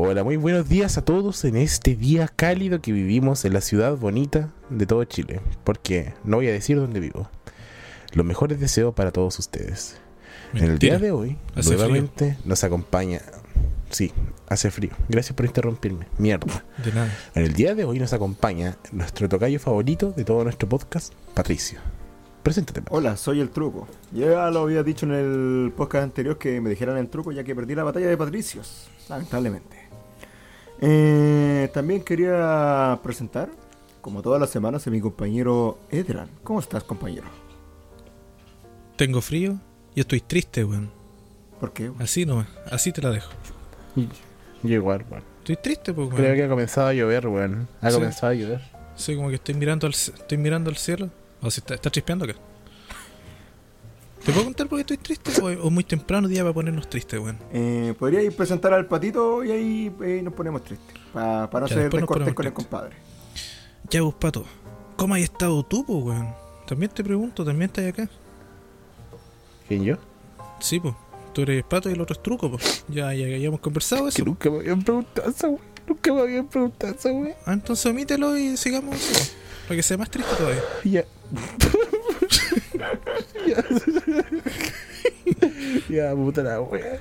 Hola, muy buenos días a todos en este día cálido que vivimos en la ciudad bonita de todo Chile. Porque no voy a decir dónde vivo. Los mejores deseos para todos ustedes. En el día de hoy, Hace nuevamente nos acompaña. Sí, hace frío. Gracias por interrumpirme. Mierda. De nada. En el día de hoy nos acompaña nuestro tocayo favorito de todo nuestro podcast, Patricio. Preséntate, Pat. Hola, soy el truco. Ya lo había dicho en el podcast anterior que me dijeran el truco ya que perdí la batalla de Patricios, lamentablemente. Eh, también quería presentar, como todas las semanas, a mi compañero Edran. ¿Cómo estás, compañero? Tengo frío y estoy triste, weón. ¿Por qué? Así nomás, así te la dejo. Yo igual, weón. Estoy triste, pues, Creo weón. que ha comenzado a llover, weón. Ha Sí. comenzado a llover. Sí, como que estoy mirando al, estoy mirando al cielo. O si está, está chispeando acá. ¿Te puedo contar por qué estoy triste? O, o muy temprano día para ponernos tristes, weón. Eh, ¿Podría ir presentar al patito y ahí eh, nos ponemos tristes? Pa- para no Ya, ser descortés con el compadre. Ya, vos, pato. ¿Cómo has estado tú, pues, weón? También te pregunto, ¿también estás acá? ¿Quién yo? Sí, pues. Tú eres pato y el otro es truco, pues. Ya, ya, ya hemos conversado Que eso. nunca me habían preguntado esa weón. Nunca me habían preguntado esa weón. Ah, entonces omítelo y sigamos po, para que sea más triste todavía. Ya. ya. puta la wea.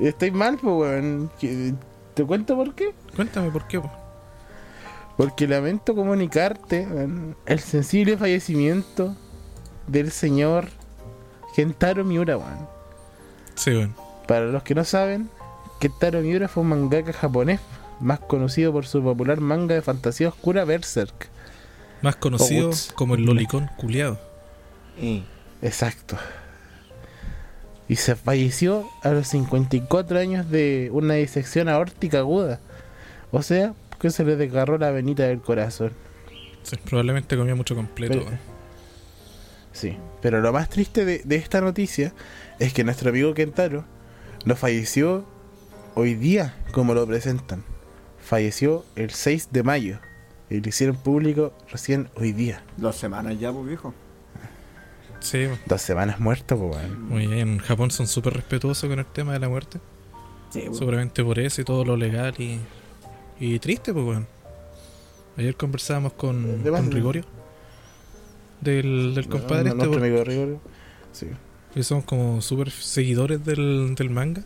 Estoy mal, pues, weón. ¿Qué- ¿Te cuento por qué? Cuéntame por qué, po. Porque lamento comunicarte weón, el sensible fallecimiento del señor Kentaro Miura, weón. Sí, weón. Para los que no saben, Kentaro Miura fue un mangaka japonés, más conocido por su popular manga de fantasía oscura Berserk. Más conocido como el lolicón culiado. Eh, Exacto. Y se falleció a los 54 años de una disección aórtica aguda. O sea, que se le desgarró la venita del corazón. Sí, probablemente comía mucho completo. Pero-. Sí. Pero lo más triste de, de esta noticia es que nuestro amigo Kentaro no falleció hoy día como lo presentan. Falleció el 6 de mayo. Y lo hicieron público recién hoy día. dos semanas ya, pues viejo. Sí. Dos semanas muerto, pues, weón. muy bien. En Japón son súper respetuosos con el tema de la muerte. Sí, pues. Seguramente por eso y todo lo legal y, y triste, pues, weón. Ayer conversábamos con, De con Rigorio. Del, del compadre este, Nuestro weón, amigo Rigorio. Sí. que somos como súper seguidores del, del manga.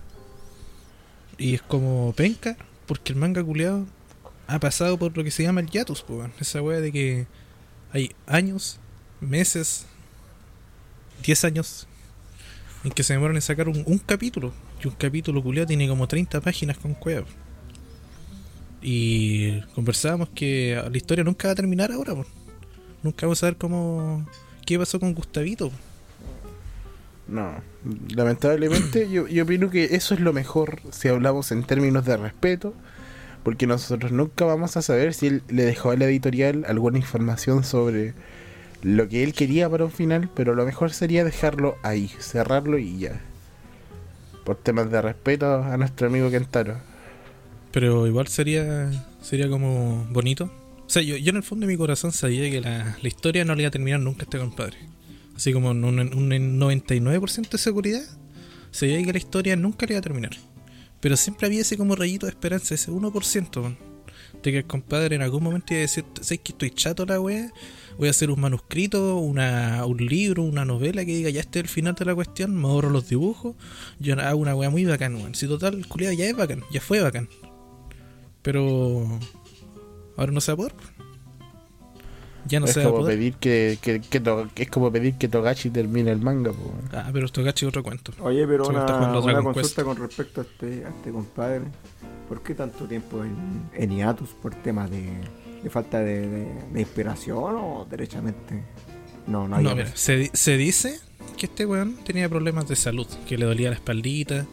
Y es como penca, porque el manga culiado ha pasado por lo que se llama el hiatus, pues, weón. Esa wea de que hay años, meses, 10 años en que se demoran en sacar un, un capítulo. Y un capítulo culiado tiene como 30 páginas con cueva. Y conversábamos que la historia nunca va a terminar ahora. Nunca vamos a saber cómo. qué pasó con Gustavito. No, lamentablemente yo, yo opino que eso es lo mejor si hablamos en términos de respeto, porque nosotros nunca vamos a saber si él le dejó a la editorial alguna información sobre lo que él quería para un final, pero lo mejor sería dejarlo ahí, cerrarlo y ya. Por temas de respeto a nuestro amigo Kentaro. Pero igual sería sería como bonito. O sea, yo, yo en el fondo de mi corazón sabía que la, la historia no le iba a terminar nunca a este compadre. Así como en un, un 99% de seguridad, sabía que la historia nunca le iba a terminar. Pero siempre había ese como rayito de esperanza, ese 1%, man, de que el compadre en algún momento iba a decir, ¿sabes que estoy chato la wea? Voy a hacer un manuscrito, una, un libro, una novela que diga, ya este es el final de la cuestión, me ahorro los dibujos, yo hago una wea muy bacán, weón. Si total, el culiado ya es bacán, ya fue bacán. Pero ahora no se va a poder. Ya no es se va a como poder. pedir que, que, que To- es como pedir que Togashi termine el manga, po. Ah, pero esto gachi otro cuento. Oye, pero una, una consulta con respecto a este, a este compadre. ¿Por qué tanto tiempo en, en hiatus? ¿Por temas de, de falta de, de- de inspiración o derechamente? No, no, No, había mira, se, se dice que este weón tenía problemas de salud, que le dolía la espaldita,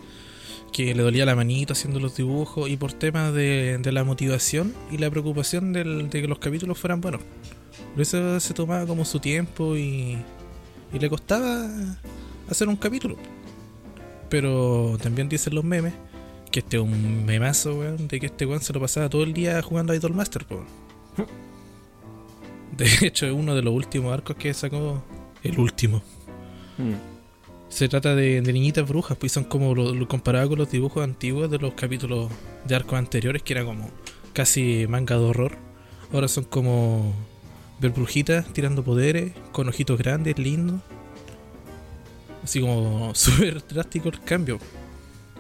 que le dolía la manito haciendo los dibujos y por temas de, de la motivación y la preocupación del- de que los capítulos fueran buenos. Por eso se tomaba como su tiempo y, y le costaba hacer un capítulo. Pero también dicen los memes que este es un memazo, weón, de que este weón se lo pasaba todo el día jugando a Idol Master, po. De hecho, es uno de los últimos arcos que sacó. El último. Mm. Se trata de, de niñitas brujas, pues son como lo, lo comparado con los dibujos antiguos de los capítulos de arcos anteriores, que era como casi manga de horror. Ahora son como ver brujitas tirando poderes, con ojitos grandes, lindos. Así como súper drástico el cambio.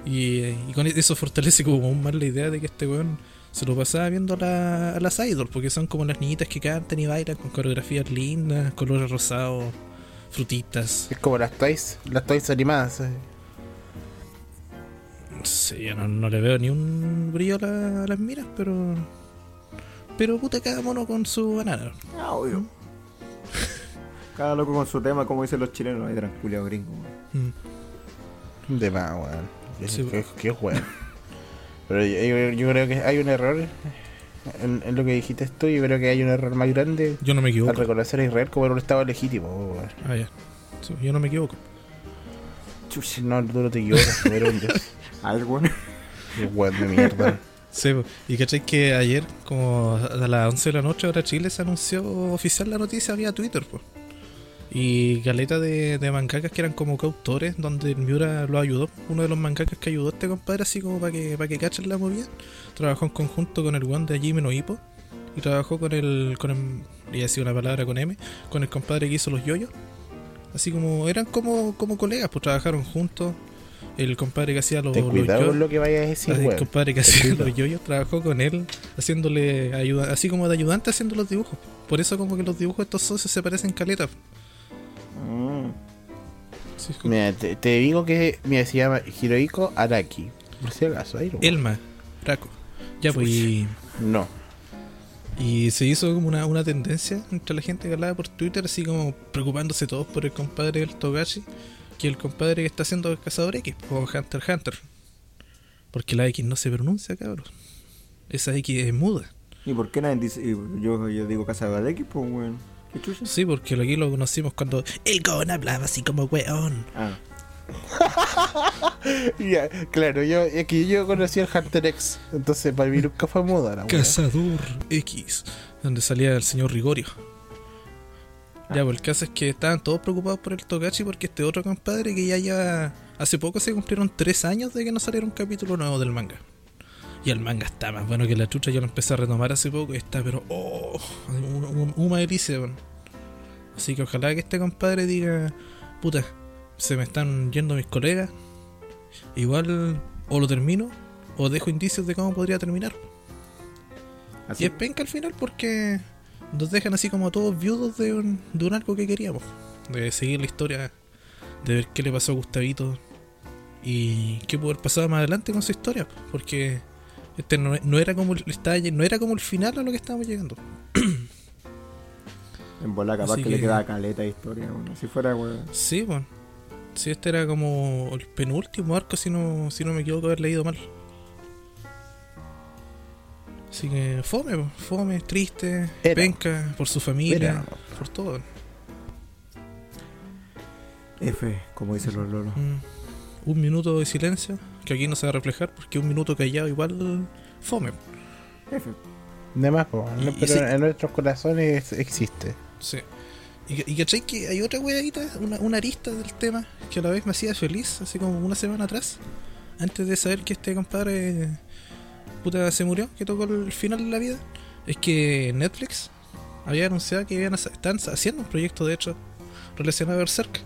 Y, eh, y con eso fortalece como aún más la idea de que este weón se lo pasaba viendo a, la- a las idols, porque son como las niñitas que cantan y bailan con coreografías lindas, colores rosados, frutitas. Es como las toys, las toys animadas. eh. Sí, yo no, no le veo ni un brillo a, la- a las miras, pero. Pero puta, cada mono con su banana. Ah, obvio. Cada loco con su tema, como dicen los chilenos, ahí tranquilo, gringo. Mm. De más, weón. Sí, que weón. Pero yo, creo que hay un error en, en lo que dijiste tú. Yo creo que hay un error más grande Yo no me al reconocer a Israel como un estado legítimo. Ah, ya. Yo no me equivoco. Chucha. No, tú no te equivocas, eres un dios. A ver, weón. Qué weón de mierda. Sí, y cachai que ayer, como a las 11 de la noche, ahora Chile se anunció oficial la noticia vía Twitter, pues. Y galeta de, de mangakas que eran como coautores, donde el Miura lo ayudó. Uno de los mangakas que ayudó a este compadre, así como para que, para que cachen la movida. Trabajó en conjunto con el one de Jimmy no Hippo. Y trabajó con el. con el. una palabra con M. Con el compadre que hizo los yoyos. Así como. eran como, como colegas, pues trabajaron juntos. El compadre que hacía los, Ten los yoyos. con lo que vayas a decir, Así, el compadre que hacía los yoyos trabajó con él haciéndole ayuda, así como de ayudante haciendo los dibujos. Por eso como que los dibujos de estos socios se parecen caleta. Mm. Sí, Mira, te, te digo que mira, se llama Hirohiko Araki. Por si acaso, ahí no. Elma, Draco. Ya pues y, No. y se hizo como una, una tendencia entre la gente que hablaba por Twitter, así como preocupándose todos por el compadre del Togashi, que el compadre que está haciendo Cazador X, o Hunter x Hunter. Porque la X no se pronuncia, cabrón. Esa X es muda. ¿Y por qué nadie dice.? yo, yo digo casa de X, pues, weón. Sí, porque aquí lo conocimos cuando el Gon hablaba así como weón. Ah, Ya, claro, yo, que yo conocí al Hunter X, entonces para mí nunca fue moda la. Cazador X, donde salía el señor Rigorio. Ah. Ya, pues el caso es que estaban todos preocupados por el Togashi porque este otro compadre que ya lleva... Hace poco se cumplieron tres años de que no saliera un capítulo nuevo del manga. Y el manga está más bueno que la chucha, yo lo empecé a retomar hace poco y está, pero... ¡Oh! un- un- Una delicia. Así que ojalá que este compadre diga... Puta, se me están yendo mis colegas. Igual o lo termino o dejo indicios de cómo podría terminar. Y es penca al final porque nos dejan así como todos viudos de un, de un arco que queríamos. De seguir la historia, de ver qué le pasó a Gustavito y qué pudo haber pasado más adelante con su historia. Porque este no, no era como el, estaba- no era como el final a lo que estábamos llegando. En bola capaz que, le que- queda caleta de historia, weón. Si fuera, weón. Sí, bueno. Sí, este era como el penúltimo arco, si no, si no me equivoco, haber leído mal. Así que fome, fome, triste, Era. penca, por su familia, Era. por todo. F, como dicen los lolos. Mm, un minuto de silencio, que aquí no se va a reflejar porque un minuto callado igual fome. De más, po, Y- pero en nuestros corazones existe. Sí. Y, y cachai que hay otra weadita, una, una arista del tema que a la vez me hacía feliz, así como una semana atrás, antes de saber que este compadre puta se murió, que tocó el final de la vida, es que Netflix había anunciado que iban a, están haciendo un proyecto de hecho relacionado a Berserk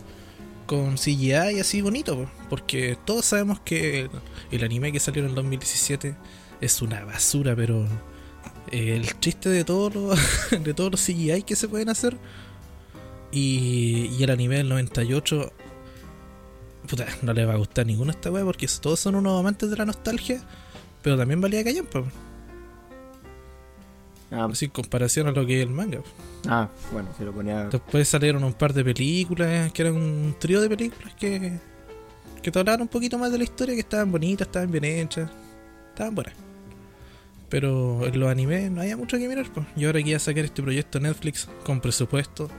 con CGI así bonito, po, porque todos sabemos que el, anime que salió en el 2017 es una basura, pero el chiste de todos los de todos los CGI que se pueden hacer y, y el anime del 98 puta, no le va a gustar ninguno a esta wea porque todos son unos amantes de la nostalgia pero también valía callampa Ah, así en comparación a lo que es el manga ah, bueno, se lo ponía. después salieron un par de películas que eran un trío de películas que que te hablaban un poquito más de la historia que estaban bonitas, estaban bien hechas estaban buenas pero en los animes no había mucho que mirar pues. y ahora que iba a sacar este proyecto Netflix con presupuesto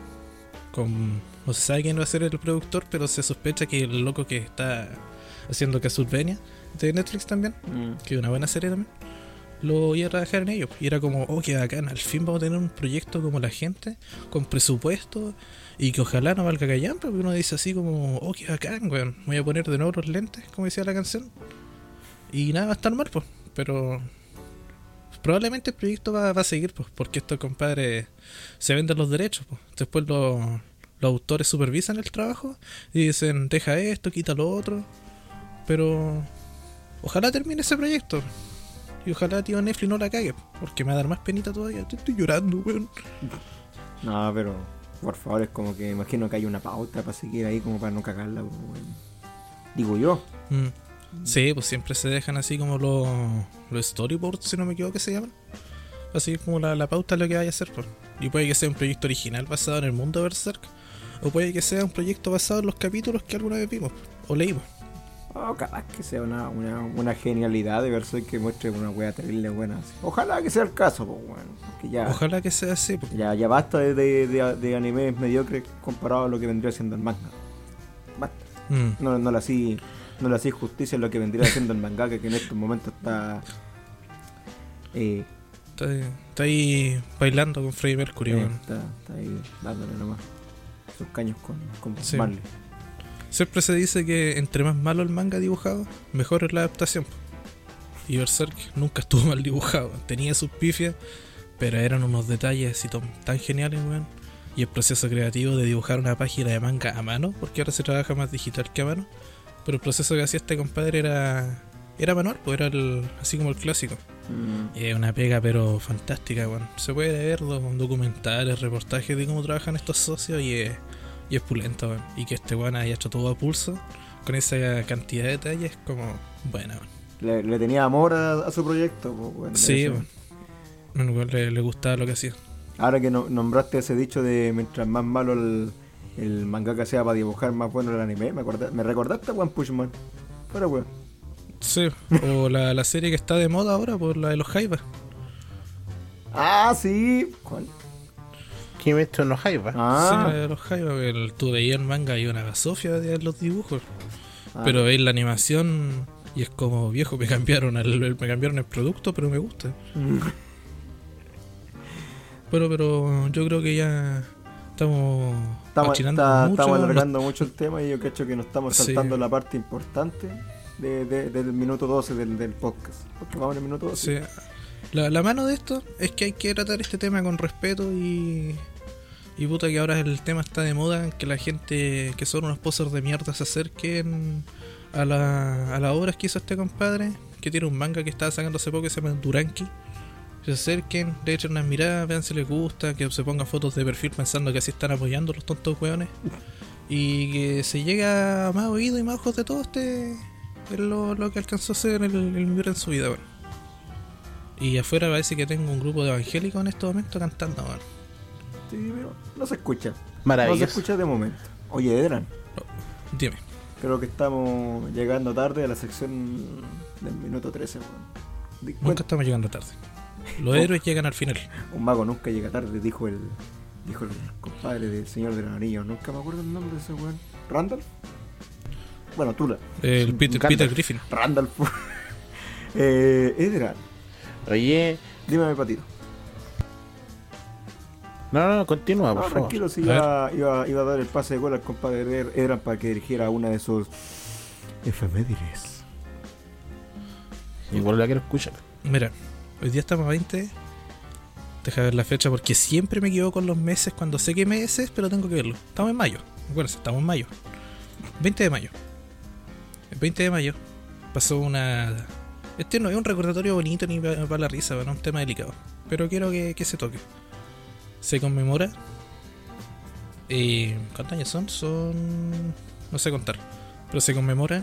con no se sabe quién va a ser el productor pero se sospecha que el loco que está haciendo Castlevania de Netflix también Mm. que es una buena serie también lo iba a trabajar en ello. Y era como, oh, qué bacán, al fin vamos a tener un proyecto como la gente, con presupuesto, y que ojalá no valga callampa, porque uno dice así como, oh, qué bacán, weón, voy a poner de nuevo los lentes, como decía la canción. Y nada va a estar mal, pues, pero probablemente el proyecto va, va a seguir, pues, porque estos compadres se venden los derechos, pues. Después los, los autores supervisan el trabajo y dicen, deja esto, quita lo otro. Pero ojalá termine ese proyecto. Y ojalá tío Netflix no la cague, porque me va a dar más penita todavía. Estoy, estoy llorando, weón. No, pero por favor, es como que imagino que hay una pauta para seguir ahí como para no cagarla. weón. Digo yo. Mm. Sí, pues siempre se dejan así como los, los storyboards, si no me equivoco que se llaman. Así como la, la pauta de lo que vaya a hacer. Pues. Y puede que sea un proyecto original basado en el mundo de Berserk. O puede que sea un proyecto basado en los capítulos que alguna vez vimos o leímos. Oh, capaz que sea una, una, una genialidad de verse que muestre una wea terrible buena. así. Ojalá que sea el caso, pues. Porque ya, Ojalá que sea así. pues. ya, ya basta de, de, de, de animes mediocres comparado a lo que vendría siendo el manga. Basta. Mm. No, no le así no le hacía justicia a lo que vendría siendo el mangaka que en estos momentos está eh, Está, ahí- está ahí bailando con Freddie Mercury, eh, está ahí dándole nomás sus caños con, con Sí. Marley. Siempre se dice que entre más malo el manga dibujado, mejor es la adaptación. Y Berserk nunca estuvo mal dibujado. Tenía sus pifias, pero eran unos detalles así tan- geniales, weón. Y el proceso creativo de dibujar una página de manga a mano, porque ahora se trabaja más digital que a mano. Pero el proceso que hacía este compadre era era manual, pues era el, así como el clásico. Mm, Y es una pega, pero fantástica, weón. Se puede ver do- documentales, reportajes de cómo trabajan estos socios y es, y es pulento, weón. Y que este weón haya hecho todo a pulso, con esa cantidad de detalles, como buena, weón. le, le tenía amor a, a su proyecto. pues, Sí. Bueno, le, le gustaba lo que hacía. Ahora que no- nombraste ese dicho de mientras más malo el, el mangaka sea para dibujar, más bueno el anime, me, acorda- me recordaste a One Punch Man. Pero weón. Sí, o la, la serie que está de moda ahora, por la de los Jaivas. Ah, sí. ¿Cuál? Kimetsu no Haiba. Sí, Ah, de los Jaivas, el, tú veías el manga y una basofia de los dibujos. ah. Pero veis la animación y es como viejo, me cambiaron el, me cambiaron el producto, pero me gusta. Mm. Pero, pero yo creo que ya estamos Estamos, achinando está- mucho. estamos alargando mucho el tema y yo cacho que nos estamos Sí. saltando la parte importante de, de- del minuto 12 del, del podcast. Porque vamos en el minuto 12. Sí. La, la mano de esto es que hay que tratar este tema con respeto y. Y puta que ahora el tema está de moda, que la gente que son unos posers de mierda se acerquen a, la, a las obras que hizo este compadre, que tiene un manga que estaba sacando hace poco que se llama Duranki. Se acerquen, le echen unas miradas, vean si les gusta, que se pongan fotos de perfil pensando que así están apoyando los tontos hueones. Y que se llega a más oídos y más ojos de todo este es lo, lo que alcanzó a hacer el, el en su vida, weón. Y afuera parece que tengo un grupo de evangélicos en este momento cantando, weón. Sí, pero no se escucha. No se Maravilloso. escucha de momento. Oye, Edran, Dime. creo que estamos llegando tarde a la sección del minuto 13. weón. Di- Nunca cuenta- estamos llegando tarde. Los héroes llegan al final. Un mago nunca llega tarde, dijo el dijo el compadre del Señor de los Anillos. Nunca me acuerdo el nombre de ese weón. ¿Randall? Bueno, Tula. El Peter. Peter Griffin. Randall. eh, Edran, Oye, dime mi patito. No, no, continúa, por No, favor. tranquilo, si A iba, iba, iba a dar el pase de gol al compadre Edran para que dirigiera una de sus efemérides. Igual la quiero escuchar. Mira, hoy día estamos a 20. Deja ver la fecha porque siempre me equivoco con los meses cuando sé qué meses, pero tengo que verlo. Estamos en mayo. Acuérdense, estamos en mayo. 20 de mayo. El 20 de mayo pasó una. Este no es un recordatorio bonito ni para la risa, bueno, es un tema delicado. Pero quiero que, que se toque. Se conmemora. Eh, ¿Cuántos años son? Son. No sé contar. Pero se conmemora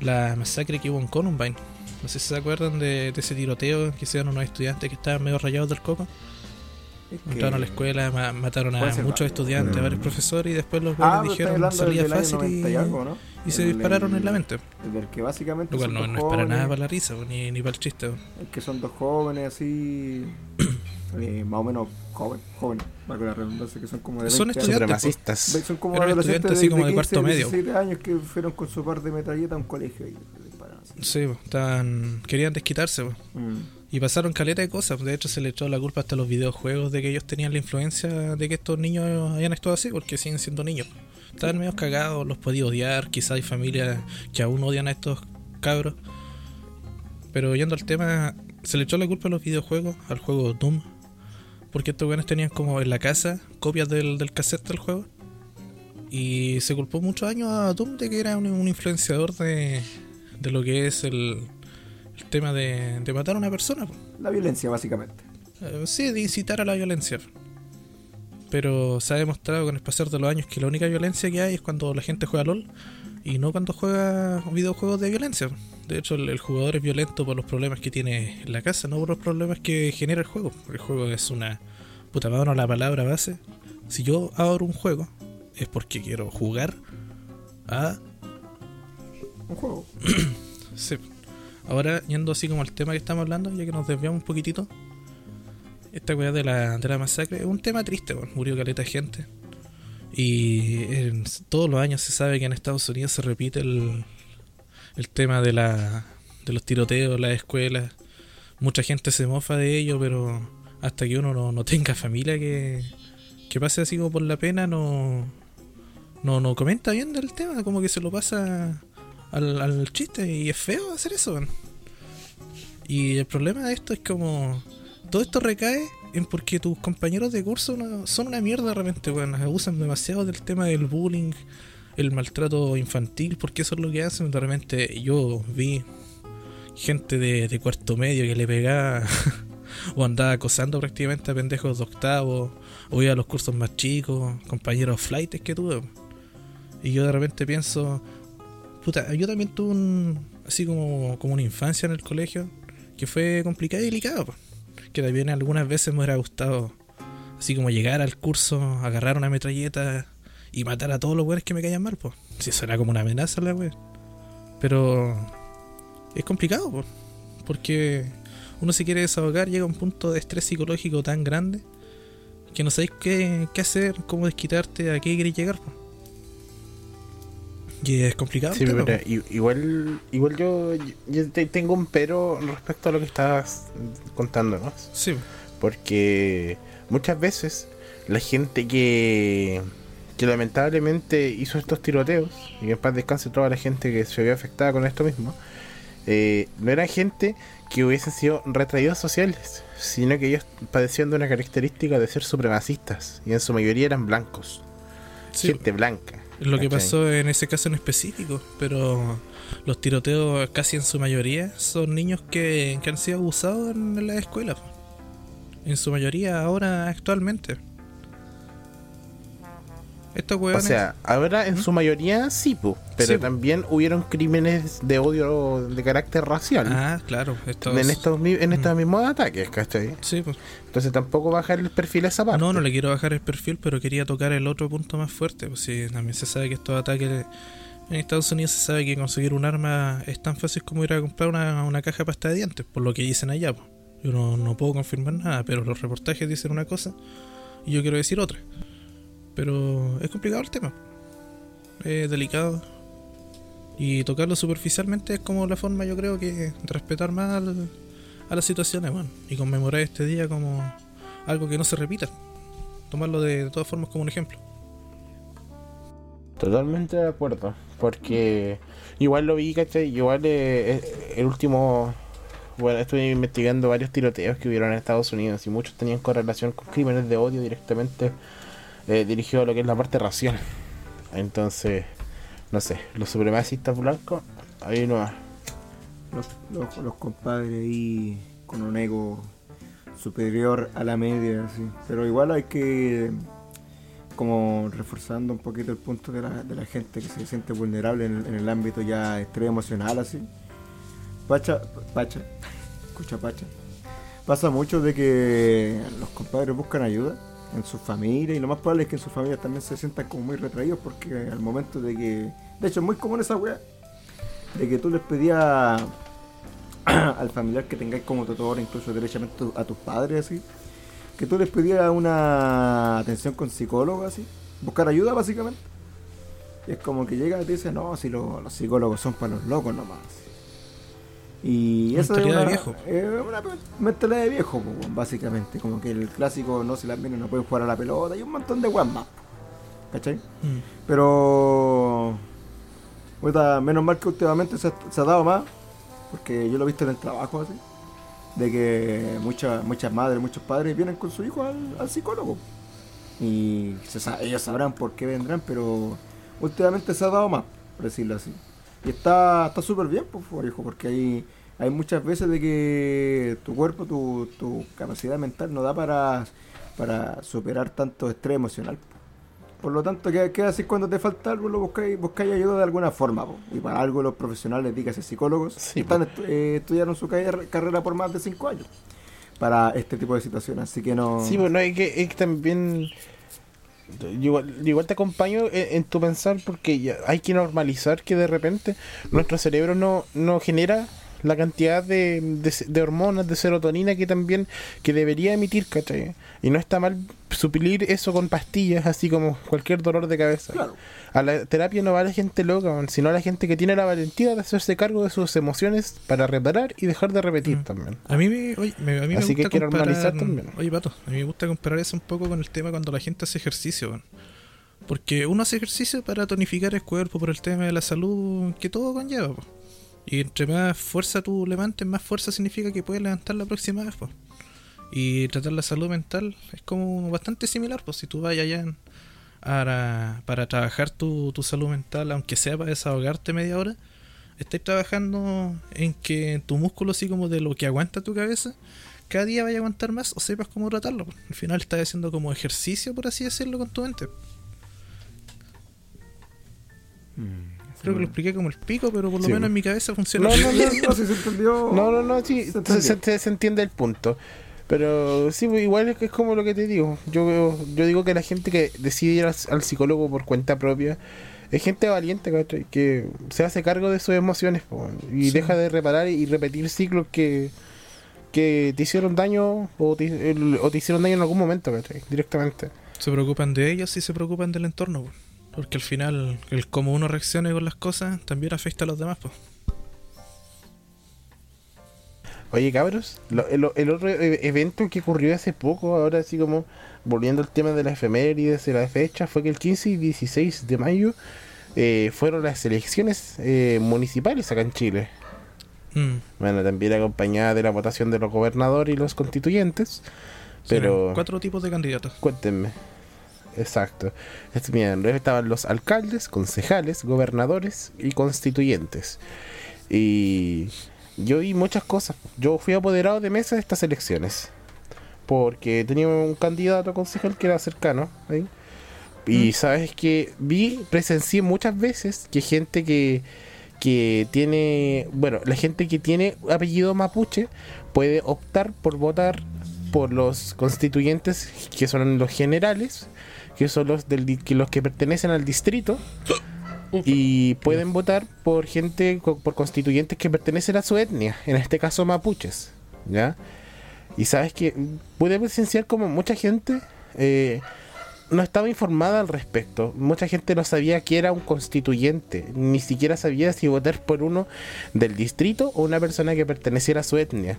la masacre que hubo en Columbine. No sé si se acuerdan de, de ese tiroteo que hicieron unos estudiantes que estaban medio rayados del coco. Es que- Entraron a la escuela, ma- mataron a muchos estudiantes, a Mm. varios profesores y después los Ah, dijeron salía fácil 90 y y, algo, ¿no? y se El- dispararon el- en la mente. El del que básicamente Lo cual no, no es para nada para la risa ni, ni para el chiste. el que son dos jóvenes así, eh, más o menos jóvenes, jóvenes, valga la redundancia, que son como de 20 Son años. estudiantes. Supremacistas. Son como adolescentes estudiantes así como de 15, cuarto medio. 17 años que fueron con su par de metralleta a un colegio y. Sí, estaban, querían desquitarse. Mm. Y pasaron caleta de cosas. De hecho, se le echó la culpa hasta a los videojuegos de que ellos tenían la influencia de que estos niños hayan estado así, porque siguen siendo niños. Estaban medio cagados, los podía odiar. Quizás hay familias que aún odian a estos cabros. Pero yendo al tema, se le echó la culpa a los videojuegos, al juego Doom. Porque estos weones tenían como en la casa copias del, del cassette del juego. Y se culpó muchos años a Doom de que era un, un influenciador de, de lo que es el, el tema de, de matar a una persona. La violencia, básicamente. Eh, sí, de incitar a la violencia. Pero se ha demostrado con el pasar de los años que la única violencia que hay es cuando la gente juega LOL y no cuando juega videojuegos de violencia. De hecho, el, el jugador es violento por los problemas que tiene en la casa, no por los problemas que genera el juego. El juego es una. Puta, me la palabra base. Si yo abro un juego, es porque quiero jugar a Un juego. Sí. Ahora, yendo así como al tema que estamos hablando, ya que nos desviamos un poquitito. Esta weá de la, de la masacre es un tema triste, weón. Murió caleta de gente. Y todos los años se sabe que en Estados Unidos se repite el, el tema de, la, de los tiroteos las escuelas. Mucha gente se mofa de ello, pero hasta que uno no, no tenga familia que, que pase así como por la pena, no, no, no comenta bien del tema, como que se lo pasa al, al chiste y es feo hacer eso. Y el problema de esto es como todo esto recae en porque tus compañeros de curso son una mierda de repente, weón. Abusan demasiado del tema del bullying, el maltrato infantil, porque eso es lo que hacen. De repente yo vi gente de, cuarto medio que le pegaba o andaba acosando prácticamente a pendejos de octavo, o iba a los cursos más chicos, compañeros flights que tuve. Y yo de repente pienso, puta, yo también tuve un, así como, como una infancia en el colegio que fue complicada y delicada. Que también algunas veces me hubiera gustado así como llegar al curso, agarrar una metralleta y matar a todos los weones que me caían mal, pues. Si eso como una amenaza la wea. Pero es complicado, po, porque uno se quiere desahogar, llega a un punto de estrés psicológico tan grande que no sabéis qué, qué hacer, cómo desquitarte, a qué queréis llegar. po. Y es complicado. Sí, pero igual, igual yo, yo te- tengo un pero respecto a lo que estabas contándonos. Sí, po. Porque muchas veces la gente que, que lamentablemente hizo estos tiroteos, y en paz descanse toda la gente que se vio afectada con esto mismo, eh, no era gente que hubiesen sido retraídos sociales, sino que ellos padecían de una característica de ser supremacistas, y en su mayoría eran blancos, Sí, gente blanca. Lo que pasó en ese caso en específico, pero los tiroteos casi en su mayoría son niños que, que han sido abusados en la escuela. En su mayoría ahora actualmente. Estos O sea, ahora en su mayoría sí, pero Sí, también hubieron crímenes de odio de carácter racial ah, claro. Estos... en estos, en estos Mm. mismos ataques, ¿cachai? Sí, pues. Entonces tampoco bajar el perfil a esa parte. No, no le quiero bajar el perfil, pero quería tocar el otro punto más fuerte. Pues sí, también se sabe que estos ataques en Estados Unidos se sabe que conseguir un arma es tan fácil como ir a comprar una, una caja de pasta de dientes, por lo que dicen allá. pues. Yo no, no puedo confirmar nada, pero los reportajes dicen una cosa y yo quiero decir otra. Pero es complicado el tema. Es delicado. Y tocarlo superficialmente es como la forma, yo creo, que respetar más al- a las situaciones, bueno, y conmemorar este día como algo que no se repita. Tomarlo de, de todas formas como un ejemplo. Totalmente de acuerdo. Porque igual lo vi, ¿cachai? Igual eh, eh, el último. Bueno, estuve investigando varios tiroteos que hubieron en Estados Unidos y muchos tenían correlación con crímenes de odio directamente eh, dirigido a lo que es la parte racial. Entonces, no sé, los supremacistas blancos, ahí no Los, los, los compadres ahí con un ego superior a la media, así. Pero igual hay que, como reforzando un poquito el punto de la, de la gente que se siente vulnerable en el, en el ámbito ya estrés emocional, así. Pacha, Pacha, escucha Pacha. Pasa mucho de que los compadres buscan ayuda en su familia y lo más probable es que en sus familias también se sientan como muy retraídos porque al momento de que... De hecho es muy común esa weá. De que tú les pedías al familiar que tengáis como tutor, incluso derechamente a tus padres, así, que tú les pedías una atención con psicólogo, así, buscar ayuda básicamente. Y es como que llega y te dice, no, si lo- los psicólogos son para los locos nomás. Y eso es una, de viejo. una mentalidad de viejo, básicamente. Como que el clásico no se las viene, no pueden jugar a la pelota y un montón de más. ¿Cachai? Mm. Pero. puta, menos mal que últimamente se ha, se ha dado más. Porque yo lo he visto en el trabajo así. De que muchas muchas madres, muchos padres vienen con su hijo al, al psicólogo. Y se ellos sabrán por qué vendrán, pero últimamente se ha dado más, por decirlo así. Y está está súper bien, pues, por hijo, porque hay, hay muchas veces de que tu cuerpo, tu, tu capacidad mental no da para, para superar tanto estrés emocional. Por lo tanto, ¿qué, qué haces cuando te falta algo? Lo buscáis, buscáis ayuda de alguna forma. po. Y para algo los profesionales, dígase psicólogos, Sí, están estu- eh, estudiaron su carrera, carrera por más de 5 años para este tipo de situaciones. Así que no... Sí, bueno, es que, es que también. Igual, igual te acompaño en, en tu pensar porque ya hay que normalizar que de repente nuestro cerebro no, no genera la cantidad de, de, de hormonas, de serotonina que también que debería emitir, ¿cachai? Y no está mal suplir eso con pastillas, así como cualquier dolor de cabeza. Claro. A la terapia no va la gente loca, sino la gente que tiene la valentía de hacerse cargo de sus emociones para reparar y dejar de repetir Mm. también. A mí me, oye, me- a mí me Así gusta que comparar, normalizar también. Oye, Pato, a mí me gusta comparar eso un poco con el tema cuando la gente hace ejercicio. Porque uno hace ejercicio para tonificar el cuerpo por el tema de la salud que todo conlleva, po. Y entre más fuerza tú levantes, más fuerza significa que puedes levantar la próxima vez, po. Y tratar la salud mental es como bastante similar, pues si tú vas allá para, para trabajar tu, tu salud mental, aunque sea para desahogarte media hora, estás trabajando en que tu músculo, así como de lo que aguanta tu cabeza, cada día vaya a aguantar más o sepas cómo tratarlo. pues. Al final estás haciendo como ejercicio, por así decirlo, con tu mente. Mm, Creo que lo expliqué como el pico, pero por lo Sí. menos en mi cabeza funciona. No, no, no, No, si se entendió. No, no, no, sí, Se se, entendió. se- se entiende el punto. Pero sí, pues, igual es que es como lo que te digo. Yo, veo- yo digo que la gente que decide ir al, al psicólogo por cuenta propia es gente valiente, ¿cachai? Que se hace cargo de sus emociones po, y Sí. deja de reparar y repetir ciclos que, que te hicieron daño o te, el- o te hicieron daño en algún momento, ¿cachai? Directamente. Se preocupan de ellos y se preocupan del entorno, pues. Porque al final el cómo uno reaccione con las cosas también afecta a los demás. Pues. Oye, cabros, lo- el, el otro e- evento que ocurrió hace poco, ahora así como volviendo al tema de las efemérides de la fecha, fue que el 15 y 16 de mayo eh, fueron las elecciones eh, municipales acá en Chile. Mm. Bueno, también acompañada de la votación de los gobernadores y los constituyentes. Pero cuatro tipos de candidatos. cuéntenme. Exacto. Es- Miren, estaban los alcaldes, concejales, gobernadores y constituyentes. Y yo vi muchas cosas. Yo fui apoderado de mesa de estas elecciones. Porque tenía un candidato a concejal que era cercano. ahí. Y Mm. sabes que vi, presencié muchas veces que gente que, que tiene, bueno, la gente que tiene apellido mapuche puede optar por votar por los constituyentes que son los generales, que son los del que pertenecen al distrito y pueden votar por gente por constituyentes que pertenecen a su etnia, en este caso mapuches, ¿ya? Y sabes que pude presenciar como mucha gente eh, no estaba informada al respecto. Mucha gente no sabía que era un constituyente, ni siquiera sabía si votar por uno del distrito o una persona que perteneciera a su etnia.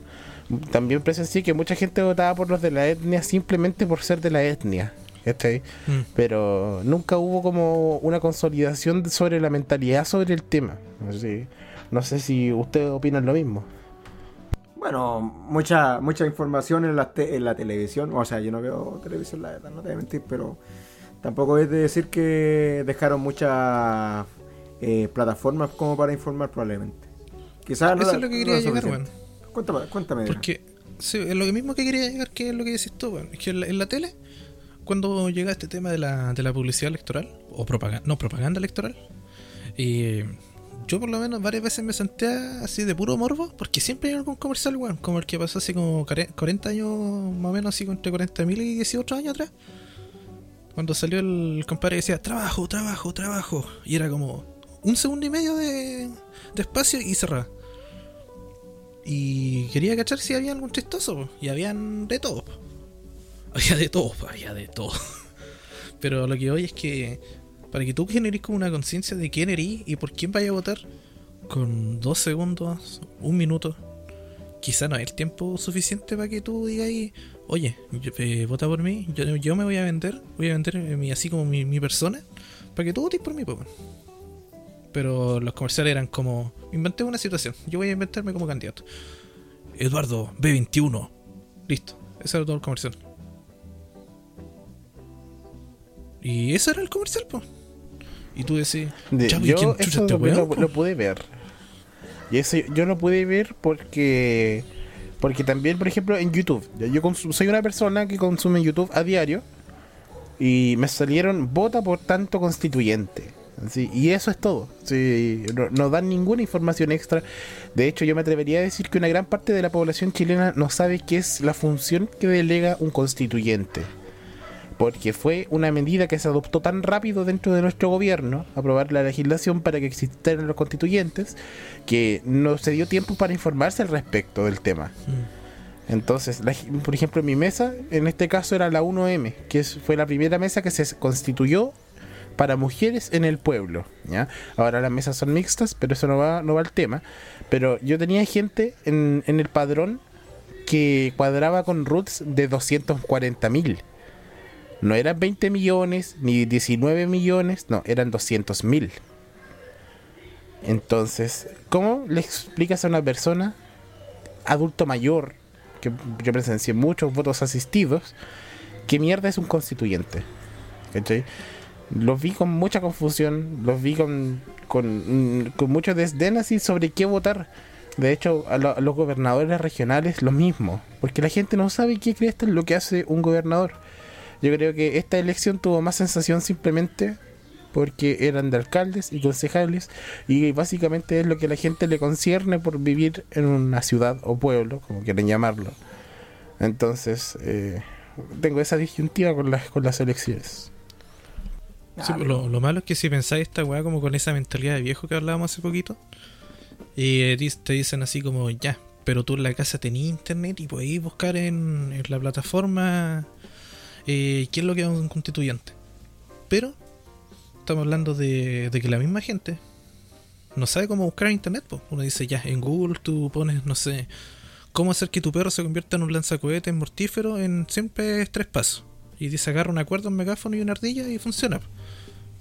También presencié que mucha gente votaba por los de la etnia simplemente por ser de la etnia. ¿Cachai? Mm. Pero nunca hubo como una consolidación sobre la mentalidad sobre el tema. Así, no sé si ustedes opinan lo mismo. Bueno, mucha mucha información en la, te- en la televisión. O sea, yo no veo televisión, la verdad, no te voy a mentir, pero tampoco es de decir que dejaron muchas eh, plataformas como para informar probablemente. Quizás no Eso es lo que quería llegar, suficiente. Cuéntame, cuéntame. Porque sí, es lo mismo que quería llegar, que es lo que decís tú, weón. Es que en la, en la tele, cuando llega este tema de la, de la publicidad electoral, o propaganda, no, propaganda electoral, y yo por lo menos varias veces me senté así de puro morbo, porque siempre hay algún comercial, weón, como el que pasó así como care- 40 años, más o menos así entre 40.000 y 18 años atrás. Cuando salió el compadre que decía, trabajo, trabajo, trabajo. Y era como un segundo y medio de, de espacio y cerraba. Y quería cachar si había algún chistoso, y habían de todo. Había de todo, había de todo. Pero lo que hoy es que para que tú generes como una conciencia de quién eres y por quién vaya a votar, con dos segundos, un minuto, quizá no es el tiempo suficiente para que tú digas ahí, oye, eh, vota por mí, yo, yo me voy a vender, voy a vender eh, mi- así como mi, persona, para que tú votes por mí, pues. Pero los comerciales eran como, inventé una situación, yo voy a inventarme como candidato. Eduardo, B21, listo, ese era todo el comercial. Y ese era el comercial, pues. Y tú decís, De- "Ya, pues, ¿y quién yo chucha eso este lo, weón, lo- po?" lo pude ver. Y eso yo lo pude ver porque porque también, por ejemplo, en YouTube. Yo soy una persona que consume YouTube a diario y me salieron vota por tanto constituyente. Y eso es todo. Sí, no, no dan ninguna información extra. De hecho, yo me atrevería a decir que una gran parte de la población chilena no sabe qué es la función que delega un constituyente porque fue una medida que se adoptó tan rápido dentro de nuestro gobierno, aprobar la legislación para que existieran los constituyentes, que no se dio tiempo para informarse al respecto del tema. Mm. Entonces, la- por ejemplo, mi mesa, en este caso era la 1M, que fue la primera mesa que se constituyó para mujeres en el pueblo. ¿ya? Ahora las mesas son mixtas, pero eso no va, no va al tema. Pero yo tenía gente en, en el padrón que cuadraba con roots de 240 mil. No eran 20 millones ni 19 millones, no, eran 200 mil. Entonces, ¿cómo le explicas a una persona adulto mayor, que yo presencié muchos votos asistidos, qué mierda es un constituyente? Los vi con mucha confusión, los vi con, con, mm, mucho desdén así sobre qué votar. De hecho, a los gobernadores regionales lo mismo, porque la gente no sabe qué crees es lo que hace un gobernador. Yo creo que esta elección tuvo más sensación simplemente porque eran de alcaldes y concejales y básicamente es lo que a la gente le concierne por vivir en una ciudad o pueblo, como quieran llamarlo. Entonces, eh, tengo esa disyuntiva con las, con las elecciones. Sí, Ah, lo, lo malo es que si pensáis esta weá como con esa mentalidad de viejo que hablábamos hace poquito, y eh, te dicen así como, ya, pero tú en la casa tenías internet y podéis buscar en, en la plataforma eh, qué es lo que es un constituyente. Pero estamos hablando de, que la misma gente no sabe cómo buscar en internet. po. Uno dice, ya, en Google tú pones, no sé, cómo hacer que tu perro se convierta en un lanzacohetes mortífero en siempre es tres pasos. Y dice, agarra una cuerda, un megáfono y una ardilla y funciona.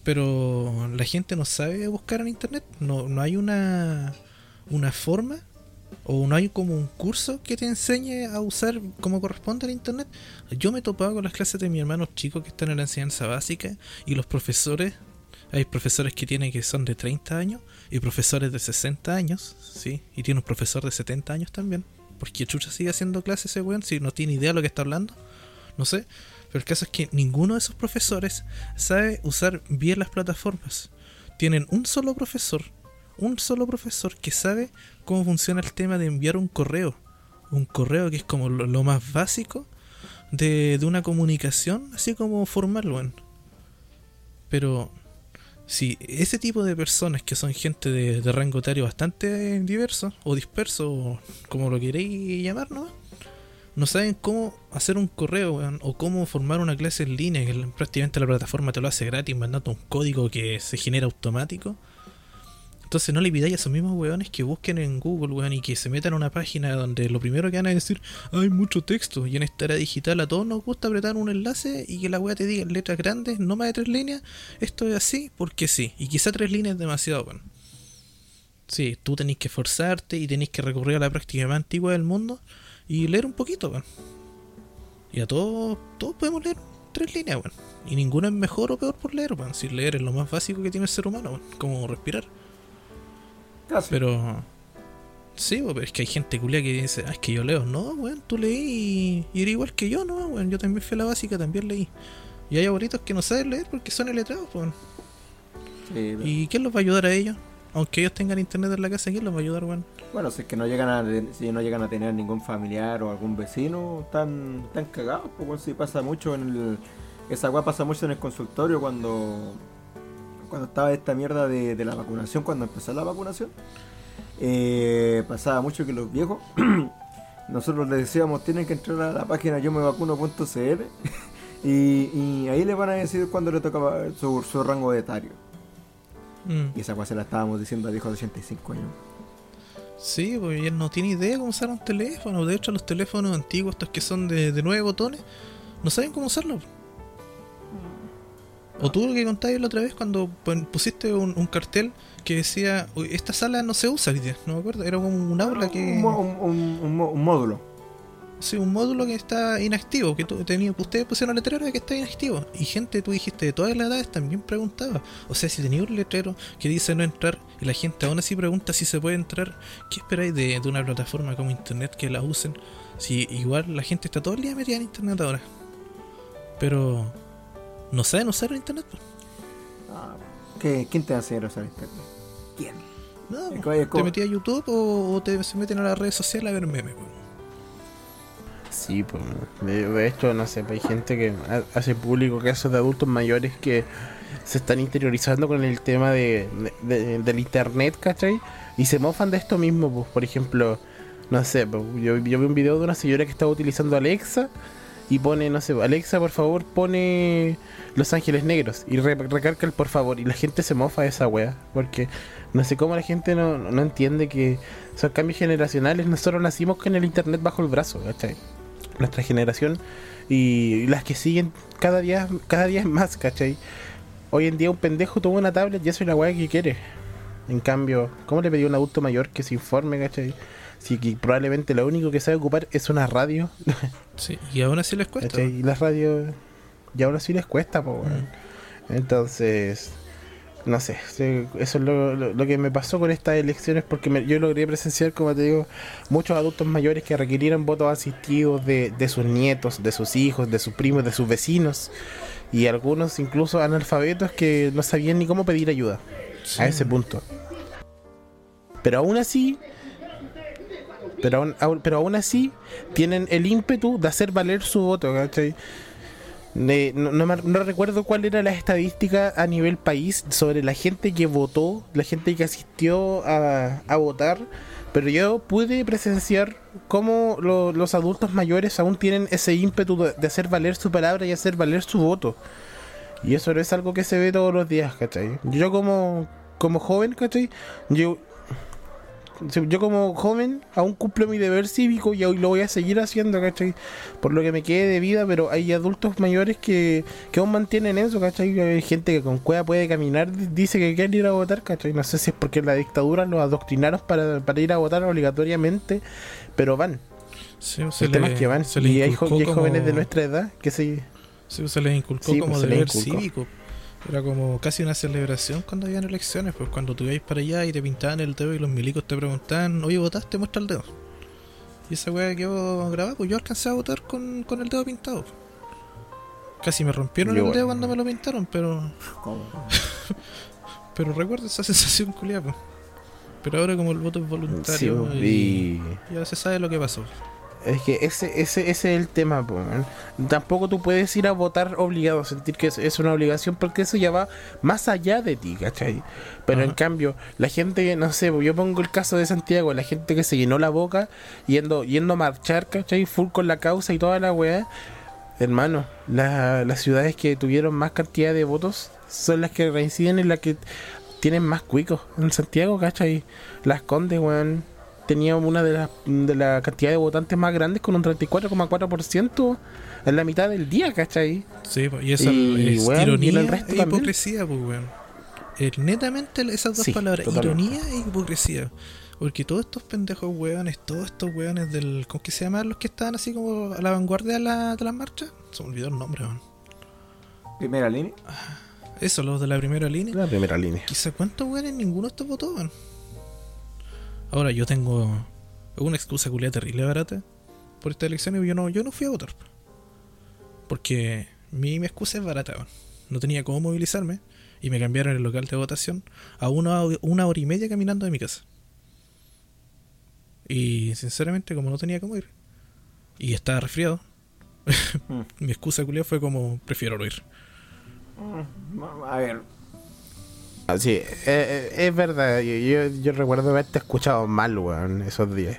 Pero la gente no sabe buscar en internet. No, no hay una, una forma o no hay como un curso que te enseñe a usar como corresponde el internet. Yo me he topado con las clases de mis hermanos chicos que están en la enseñanza básica y los profesores. Hay profesores que tienen que son de 30 años y profesores de 60 años, sí, y tiene un profesor de 70 años también. Porque chucha sigue haciendo clases ese weón si no tiene idea de lo que está hablando. No sé. Pero el caso es que ninguno de esos profesores sabe usar bien las plataformas. Tienen un solo profesor, un solo profesor que sabe cómo funciona el tema de enviar un correo. Un correo que es como lo, más básico de, de una comunicación, así como formal, weón. Pero si ese tipo de personas que son gente de, rango etario bastante diverso o disperso, como lo queréis llamar, ¿no? No saben cómo hacer un correo weón, o cómo formar una clase en línea, que prácticamente la plataforma te lo hace gratis, mandando un código que se genera automático. Entonces no le pidáis a esos mismos weones que busquen en Google, weón, y que se metan a una página donde lo primero que van a decir, hay mucho texto, y en esta era digital a todos nos gusta apretar un enlace y que la weá te diga en letras grandes, no más de tres líneas, esto es así porque sí, y quizá tres líneas es demasiado, weón. Sí, tú tenés que esforzarte y tenés que recurrir a la práctica más antigua del mundo y leer un poquito, weón. Y a todos, todos podemos leer tres líneas, weón. Y ninguna es mejor o peor por leer, weón. Si leer es lo más básico que tiene el ser humano, weón. Como respirar. Casi. Pero. Sí, pero es que hay gente culia que dice, ah, es que yo leo. No, weón, tú leí y, y eres igual que yo, no, weón. Yo también fui a la básica, también leí. Y hay abuelitos que no saben leer porque son iletrados, weón. Sí, ¿Y quién los va a ayudar a ellos? Aunque ellos tengan internet en la casa, ¿quién los va a ayudar, weón? Bueno, si es que no llegan a si no llegan a tener ningún familiar o algún vecino, están, están cagados, pues sí pasa mucho en el esa weá pasa mucho en el consultorio cuando cuando estaba esta mierda de, de la vacunación, cuando empezó la vacunación, eh, pasaba mucho que los viejos nosotros les decíamos tienen que entrar a la página yo me vacuno.cl y, y ahí les van a decir cuándo le toca su, su rango de etario. Mm. Y esa cosa se la estábamos diciendo a viejos de 85 años. Sí, porque él no tiene idea cómo usar un teléfono. De hecho, los teléfonos antiguos, estos que son de, de nueve botones, no saben cómo usarlo. O tú lo que contabas la otra vez cuando pusiste un, un cartel que decía, "Uy, esta sala no se usa hoy día", no me acuerdo, era como un aula que... Un, un- un- módulo. Sí, un módulo que está inactivo, que tenía, ustedes pusieron un letrero de que está inactivo. Y gente, tú dijiste, de todas las edades también preguntaba. O sea, si tenía un letrero que dice no entrar y la gente aún así pregunta si se puede entrar, ¿qué esperáis de, de una plataforma como Internet que la usen? Si igual la gente está todo el día metida en Internet ahora. Pero no saben usar el Internet. pues. Ah, ¿qué- ¿Quién te va a hacer usar internet? ¿Quién? No, Es pues, como- es te como- metías a YouTube o, o te se meten a las redes sociales a ver memes. pues. Sí, pues. De, hecho, no sé, pues, hay gente que ha- hace público casos de adultos mayores que se están interiorizando con el tema de, de- de- del internet, ¿cachai? Y se mofan de esto mismo, pues, por ejemplo, no sé, pues, yo, yo vi un video de una señora que estaba utilizando Alexa y pone, no sé, Alexa, por favor, pone Los Ángeles Negros y re- recarga el por favor. Y la gente se mofa de esa wea, porque no sé cómo la gente no, no entiende que son cambios generacionales. Nosotros nacimos con el internet bajo el brazo, ¿cachai? Nuestra generación y las que siguen cada día, cada día es más, ¿cachai? Hoy en día un pendejo toma una tablet y eso es la weá que quiere. En cambio, ¿cómo le pedí a un adulto mayor que se informe, ¿cachai? Si que probablemente lo único que sabe ocupar es una radio, Sí, y aún así les cuesta. Y las radios, y ahora sí les cuesta, po, weón. Entonces, no sé, sí, eso es lo, lo- lo que me pasó con estas elecciones porque me- yo logré presenciar, como te digo, muchos adultos mayores que requirieron votos asistidos de, de sus nietos, de sus hijos, de sus primos, de sus vecinos y algunos incluso analfabetos que no sabían ni cómo pedir ayuda Sí. a ese punto. Pero aún así, pero aún, aún- pero aún así tienen el ímpetu de hacer valer su voto, ¿cachai? No, recuerdo cuál era la estadística a nivel país sobre la gente que votó, la gente que asistió a, a votar, pero yo pude presenciar cómo lo- los adultos mayores aún tienen ese ímpetu de, hacer valer su palabra y hacer valer su voto. Y eso es algo que se ve todos los días, ¿cachai? Yo como, como joven, ¿cachai? Yo como joven aún cumplo mi deber cívico y hoy lo voy a seguir haciendo, ¿cachai? Por lo que me quede de vida, pero hay adultos mayores que, que aún mantienen eso, ¿cachai? Hay gente que con cueva puede caminar, di- dice que quiere ir a votar, ¿cachai? No sé si es porque la dictadura los adoctrinaron para, para ir a votar obligatoriamente, pero van. Sí, El tema es que van. se Y hay, y jóvenes de nuestra edad que sí. Sí, se les inculcó Sí, como pues, se deber cívico. Era como casi una celebración cuando habían elecciones, pues cuando tú ibas para allá y te pintaban el dedo y los milicos te preguntaban, oye, ¿votaste? Muestra el dedo. Y esa weá quedó grabada, pues yo alcancé a votar con, con el dedo pintado. Casi me rompieron Yo el dedo cuando me lo pintaron, pero ¿Cómo? pero recuerdo esa sensación culiada, pues. Pero ahora como el voto es Sí, voluntario y, y ya se sabe lo que pasó. Es que ese, ese, ese es el tema, po. Tampoco tú puedes ir a votar obligado, sentir que es, es una obligación, porque eso ya va más allá de ti, ¿cachai? Pero en cambio, la gente, no sé, yo pongo el caso de Santiago, la gente que se llenó la boca yendo, yendo a marchar, ¿cachai? Full con la causa y toda la weá. Hermano, la- las ciudades que tuvieron más cantidad de votos son las que reinciden en las que tienen más cuicos. En Santiago, ¿cachai? Las Condes, weón, tenía una de las de la cantidad de votantes más grandes con un 34,4% en la mitad del día, ¿cachai? Sí, pues, y esa Y, es y ironía el resto e hipocresía, pues, weón. Eh, netamente esas dos Sí, palabras, totalmente. ironía e hipocresía. Porque todos estos pendejos weones, todos estos weones del. ¿Cómo que se llaman los que estaban así como a la vanguardia de la, de las marchas? Se me olvidó el nombre, weón. Primera línea. Eso, los de la primera línea. La primera línea. Quizá cuántos weones ninguno de estos votó, weón. Ahora yo tengo una excusa culia terrible barata por esta elección y yo no, yo no fui a votar. Porque mi, mi excusa es barata. No tenía cómo movilizarme y me cambiaron el local de votación a una, una hora y media caminando de mi casa. Y sinceramente, como no tenía cómo ir y estaba resfriado, Mm. mi excusa culia fue como prefiero no ir. Mm, A ver, Sí, eh, eh, es verdad. Yo, yo, yo recuerdo haberte escuchado mal, weón, esos días.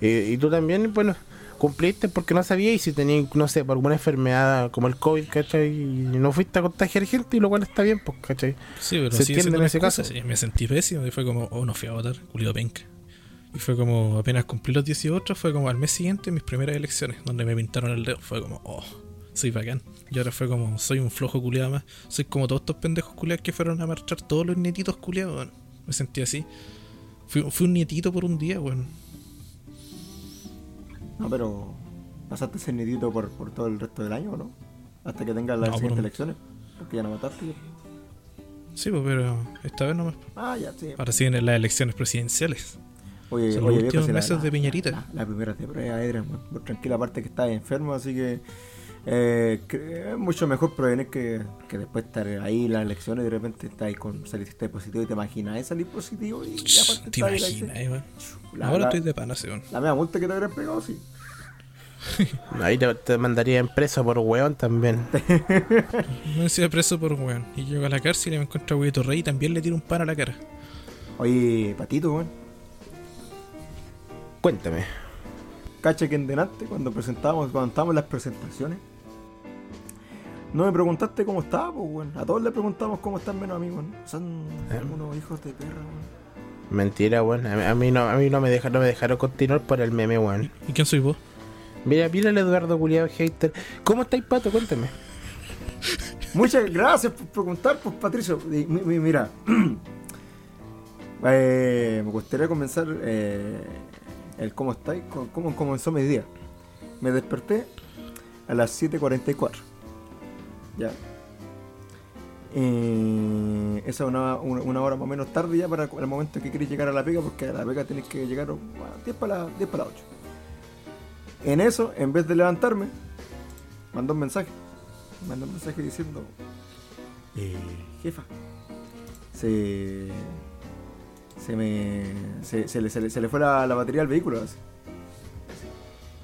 Y, y tú también, bueno, cumpliste porque no sabías y si tenías, no sé, por alguna enfermedad como el COVID, ¿cachai? Y no fuiste a contagiar gente y lo cual está bien, pues, ¿cachai? Sí, pero Se entiende siendo en ese excusa, caso. sí, me sentí pésimo y fue como, oh, no fui a votar, culido penca. Y fue como, apenas cumplí los 18, fue como al mes siguiente mis primeras elecciones, donde me pintaron el dedo. Fue como, oh, soy bacán. Y ahora fue como, soy un flojo culiado más. Soy como todos estos pendejos culiados que fueron a marchar, todos los nietitos culiados, weón. Me sentí así. Fui, fui un nietito por un día, weón. No, pero pasaste ese nidito por, por todo el resto del año, ¿o no? Hasta que tengas las No, siguientes elecciones. Porque ya no mataste. Sí, pues, pero esta vez nomás. Ah, ya, sí. Ahora siguen las elecciones presidenciales. Oye, Son oye, los viejo, últimos la- meses de la- Piñerita. La, la primera de prueba, muy tranquila, aparte que estás enfermo, así que eh, mucho mejor prevenir que, que después estar ahí en las elecciones y de repente estás ahí con saliste positivo y te imaginas salir positivo y, y aparte ¿Te estás ahí, imaginas, eh, la, Ahora la, estoy de pana, sí, weón. la media multa que te habrían pegado, sí. Ahí te, te mandaría en preso por weón también. Me decía preso por weón. Y llego a la cárcel y me encuentro a Huevito Rey y también le tiro un pan a la cara. Oye, Patito, weón. Cuéntame. Cacha que en delante, cuando presentábamos, cuando estábamos en las presentaciones, no me preguntaste cómo estaba, pues, weón. A todos le preguntamos cómo están menos amigos, ¿no? Son Eh. unos hijos de perra, weón. Mentira, weón. A mí, a mí no, a mí no me dejaron, no me dejaron continuar por el meme, weón. ¿Y quién soy vos? Mira, mira el Eduardo Culiado Hater. ¿Cómo estáis, Pato? Cuéntame. Muchas gracias por preguntar, pues Patricio. Y mi- mi- Mira, eh, me gustaría comenzar eh, el cómo estáis, cómo comenzó mi día. Me desperté a las 7.44. Ya. Eh, esa es una, una, hora más o menos tarde ya para el momento que quieres llegar a la pega, porque a la pega tienes que llegar bueno, 10 para las 10 para las 8. En eso, en vez de levantarme, mandó un mensaje mandó un mensaje diciendo eh, jefa se se me se, se le, se le- se le fue la, la batería al vehículo así.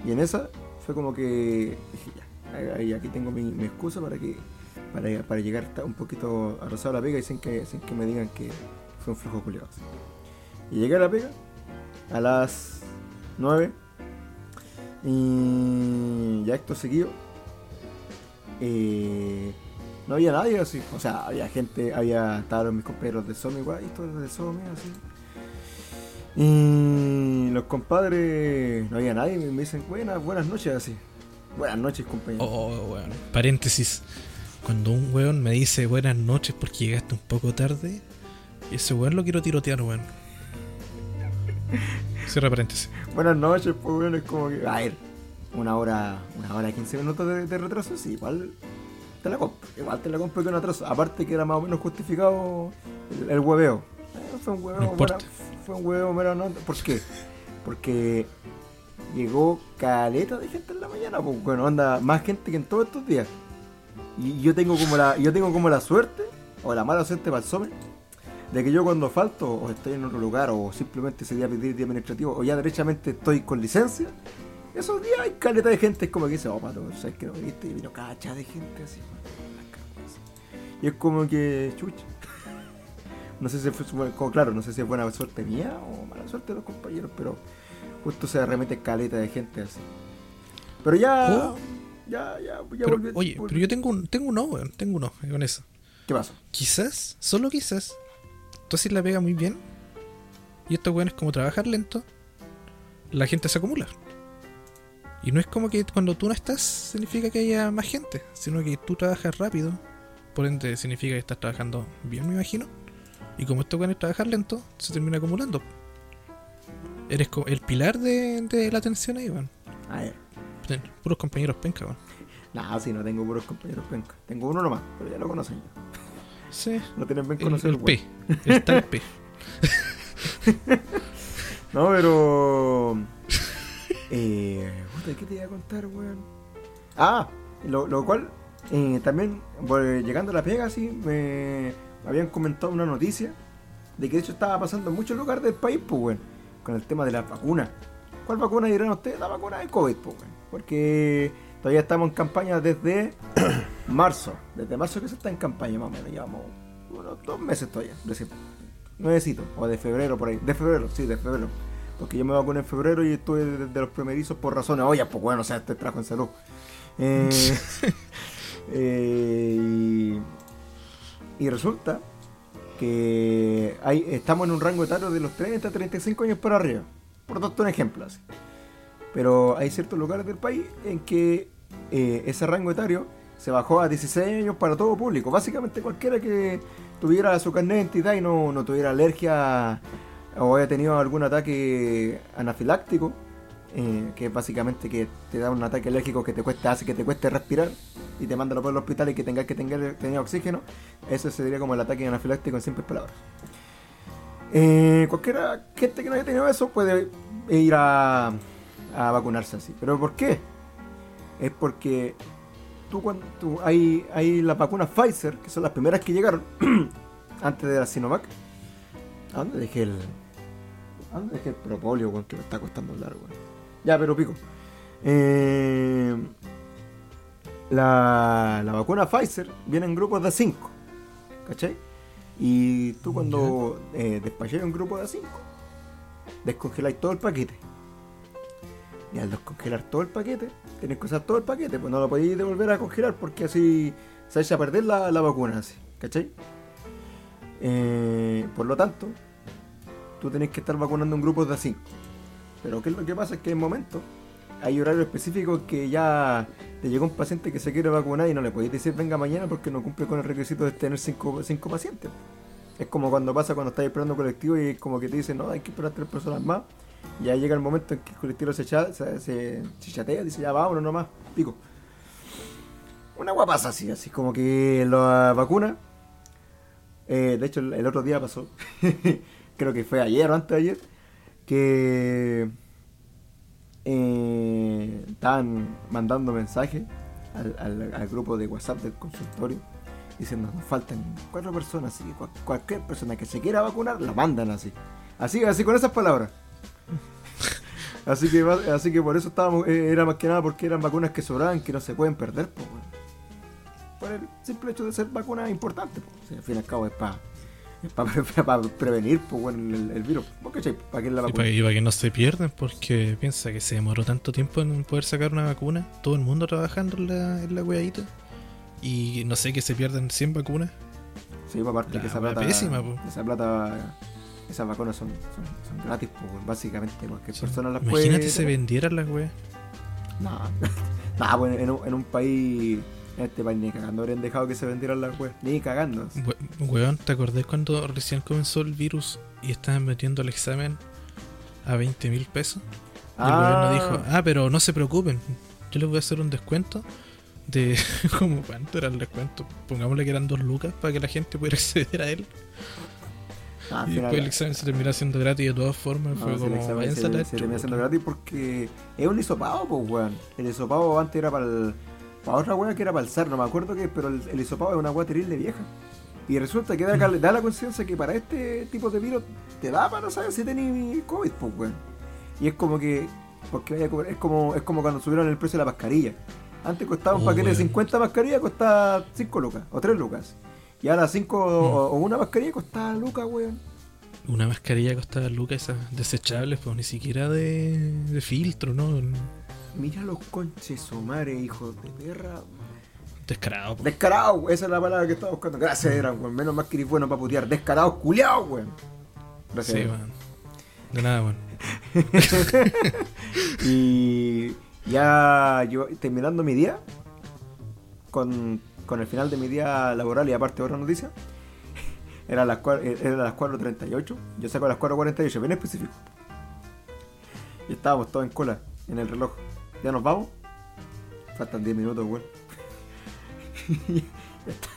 y en esa fue como que dije ya ahí- aquí tengo mi, excusa para que para, para llegar un poquito arrasado a la pega y sin que sin que me digan que fue un flujo culiado y llegué a la pega a las 9 y ya acto seguido eh, no había nadie así. O sea, había gente, había estaban mis compañeros de SOME igual, historias de SOME así. Y los compadres, no había nadie, me dicen buenas, buenas noches así. Buenas noches, compañero. Oh, weón. Paréntesis. Cuando un weón me dice buenas noches porque llegaste un poco tarde, ese weón lo quiero tirotear, weón. Cierra paréntesis. Buenas noches, pues bueno, es como que. A ver, una hora, una hora y 15 minutos de, de retraso, sí, igual te la compro. Igual te la compro que un atraso. Aparte que era más o menos justificado el, el hueveo. Eh, fue un hueveo, No mera- fue un hueveo mero, no. ¿Por qué? Porque llegó caleta de gente en la mañana, pues bueno, anda más gente que en todos estos días. Y yo tengo como la, yo tengo como la suerte, o la mala suerte para el SOME, de que yo cuando falto, o estoy en otro lugar, o simplemente ese día pedir día administrativo, o ya derechamente estoy con licencia, esos días hay caleta de gente, es como que dice, oh pato, ¿sabes que no viniste? Y vino cacha de gente así, así. Y es como que, chucha. No sé si fue, claro, no sé si es buena suerte mía o mala suerte de los compañeros, pero justo se arremete caleta de gente así. Pero ya, Oh. ya, ya, ya Pero, volví- oye, volví. pero yo tengo un, tengo uno, weón. Tengo uno con eso. ¿Qué pasó? Quizás, solo quizás, tú haces la pega muy bien. Y estos weones, como trabajar lento, la gente se acumula. Y no es como que cuando tú no estás, significa que haya más gente, sino que tú trabajas rápido. Por ende, significa que estás trabajando bien, me imagino. Y como estos weones trabajar lento, se termina acumulando. Eres co- el pilar de, de la atención ahí, weón. A ver. Ten- Puros compañeros penca, weón. Nah, sí, no tengo puros compañeros penca. Tengo uno nomás, pero ya lo conocen ya. Sí, Lo tienen bien el, conocido. el P. El tal P. No, pero. Eh, ¿Qué te iba a contar, weón? Ah, lo, lo cual, eh, también, pues, llegando a la pega, sí, me habían comentado una noticia de que de hecho estaba pasando en muchos lugares del país, pues, weón, con el tema de las vacunas. ¿Cuál vacuna dirán ustedes? La vacuna de COVID, pues. Porque todavía estamos en campaña desde marzo. Desde marzo que se está en campaña, más o menos. Llevamos unos dos meses todavía, recién. Nuevecito, o de febrero por ahí. De febrero, sí, de febrero. Porque yo me vacuné en febrero y estuve de, los primerizos por razones, oye, pues bueno, o sea, este trajo en salud. Eh, eh, y, y resulta que estamos en un rango etario de los 30 a 35 años para arriba. Por tanto, un ejemplo así. Pero hay ciertos lugares del país en que eh, ese rango etario se bajó a 16 años para todo público. Básicamente cualquiera que tuviera su carnet de identidad y no, no tuviera alergia o haya tenido algún ataque anafiláctico, eh, que básicamente que te da un ataque alérgico que te cuesta, hace que te cueste respirar y te manda por el hospital y que tengas que tener, tener oxígeno, eso sería como el ataque anafiláctico en simples palabras. Eh, cualquiera gente que no haya tenido eso puede ir a, a vacunarse así. ¿Pero por qué? Es porque tú cuando hay, hay las vacunas Pfizer, que son las primeras que llegaron antes de la Sinovac. ¿A dónde dejé el. ¿A dónde dejé el propóleo, Que me está costando largo, Ya, pero pico. Eh, la, la vacuna Pfizer viene en grupos de 5. ¿Cachai? Y tú cuando eh, despacháis un grupo de 5, descongeláis todo el paquete. Y al descongelar todo el paquete, tenés que usar todo el paquete, pues no lo podéis devolver a congelar porque así se echa a perder la, vacuna, así, ¿cachai? Eh, por lo tanto, tú tenés que estar vacunando un grupo de 5. Pero ¿qué es lo que pasa? Es que en momento hay horarios específicos que ya te llegó un paciente que se quiere vacunar y no le podéis decir venga mañana porque no cumple con el requisito de tener 5 cinco, pacientes. Es como cuando pasa cuando estás esperando colectivo y como que te dicen, no, hay que esperar tres personas más ya llega el momento en que el colectivo se, se, chatea, dice ya vámonos nomás, pico. Una guapasa así, así como que la vacuna. Eh, de hecho, el, otro día pasó, creo que fue ayer o antes de ayer, que eh, estaban mandando mensajes al, grupo de WhatsApp del consultorio diciendo nos faltan cuatro personas, así que cualquier persona que se quiera vacunar la mandan así. Así, así con esas palabras. Así que, así que por eso estábamos, eh, era más que nada porque eran vacunas que sobraban, que no se pueden perder, por el simple hecho de ser vacunas importantes. al fin y al cabo es para para prevenir pues, el, virus. ¿Para que la vacuna? Y para, que no se pierdan, porque piensa que se demoró tanto tiempo en poder sacar una vacuna, todo el mundo trabajando en la, en la weadita, y no sé que se pierden 100 vacunas. Sí, pues, aparte que esa plata, pésima, esa plata esas vacunas son, son, gratis, pues, básicamente. Cualquier persona las puede. Imagínate se vendieran las weas. No, no, pues en un país. Este país ni cagando habrían dejado que se vendieran las weas. Ni cagando. weón, ¿te acordás cuando recién comenzó el virus y estaban metiendo el examen a 20 mil pesos? Y el gobierno ah. dijo, ah, pero no se preocupen, yo les voy a hacer un descuento de como cuánto era el descuento pongámosle que eran dos lucas para que la gente pudiera acceder a él Ah, y después el examen se terminó haciendo gratis de todas formas. fue como, el examen se, se terminó haciendo gratis porque es un hisopado, pues, weón. El hisopado antes era para el, para otra weá que era para el SAR, no me acuerdo qué, pero el, el hisopado es una weá terrible vieja. Y resulta que da, da la conciencia que para este tipo de virus te da para saber si tenés COVID, pues, weón. Y es como que, porque es como, es como cuando subieron el precio de la mascarilla. Antes costaba un oh, paquete de 50 mascarillas, costaba 5 lucas o 3 lucas. Y ahora 5 o, una mascarilla costaba lucas, weón. Una mascarilla costaba lucas esas desechables, pues ni siquiera de, de filtro, ¿no? Mira los conches madre, hijos de perra. Descarado. Descarado, esa es la palabra que estaba buscando. Gracias, eran, weón. Menos más que eres bueno para putear. Descarado, culiao, weón. Gracias. Sí, weón. De nada, weón. y ya yo terminando mi día con con el final de mi día laboral y aparte otra noticia, era las, era las 4.38, yo saco a las 4.48, bien específico. Y estábamos todos en cola, en el reloj. ¿Ya nos vamos? Faltan 10 minutos, weón.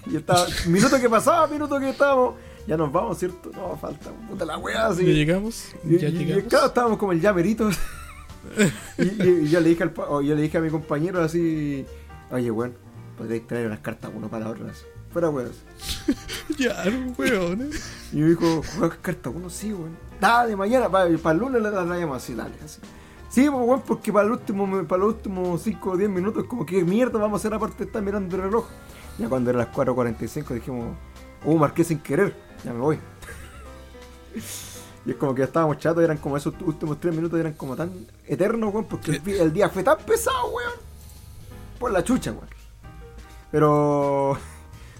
y estaba, minuto que pasaba, minuto que estábamos. Ya nos vamos, ¿cierto? No, falta puta la weá así. ¿Ya llegamos? ¿Ya llegamos? claro, estábamos como el llamerito. y, yo, le dije al, yo le dije a mi compañero así, oye, weón, podréis traer unas cartas uno para otro. Fuera weón. ya, weón. y me dijo, ¿juegas cartas uno? Sí, weón. Dale, mañana, para, para el lunes la traemos así, dale, así. Sí, pues, weón, porque para, el último, para los últimos 5 o 10 minutos, como que mierda vamos a hacer aparte de estar mirando el reloj. Ya cuando era las 4.45 dijimos, uh, marqué sin querer, ya me voy. Y es como que ya estábamos chatos, eran como esos últimos tres minutos, eran como tan eternos, weón, porque el, el día fue tan pesado, weón. Por la chucha, weón. Pero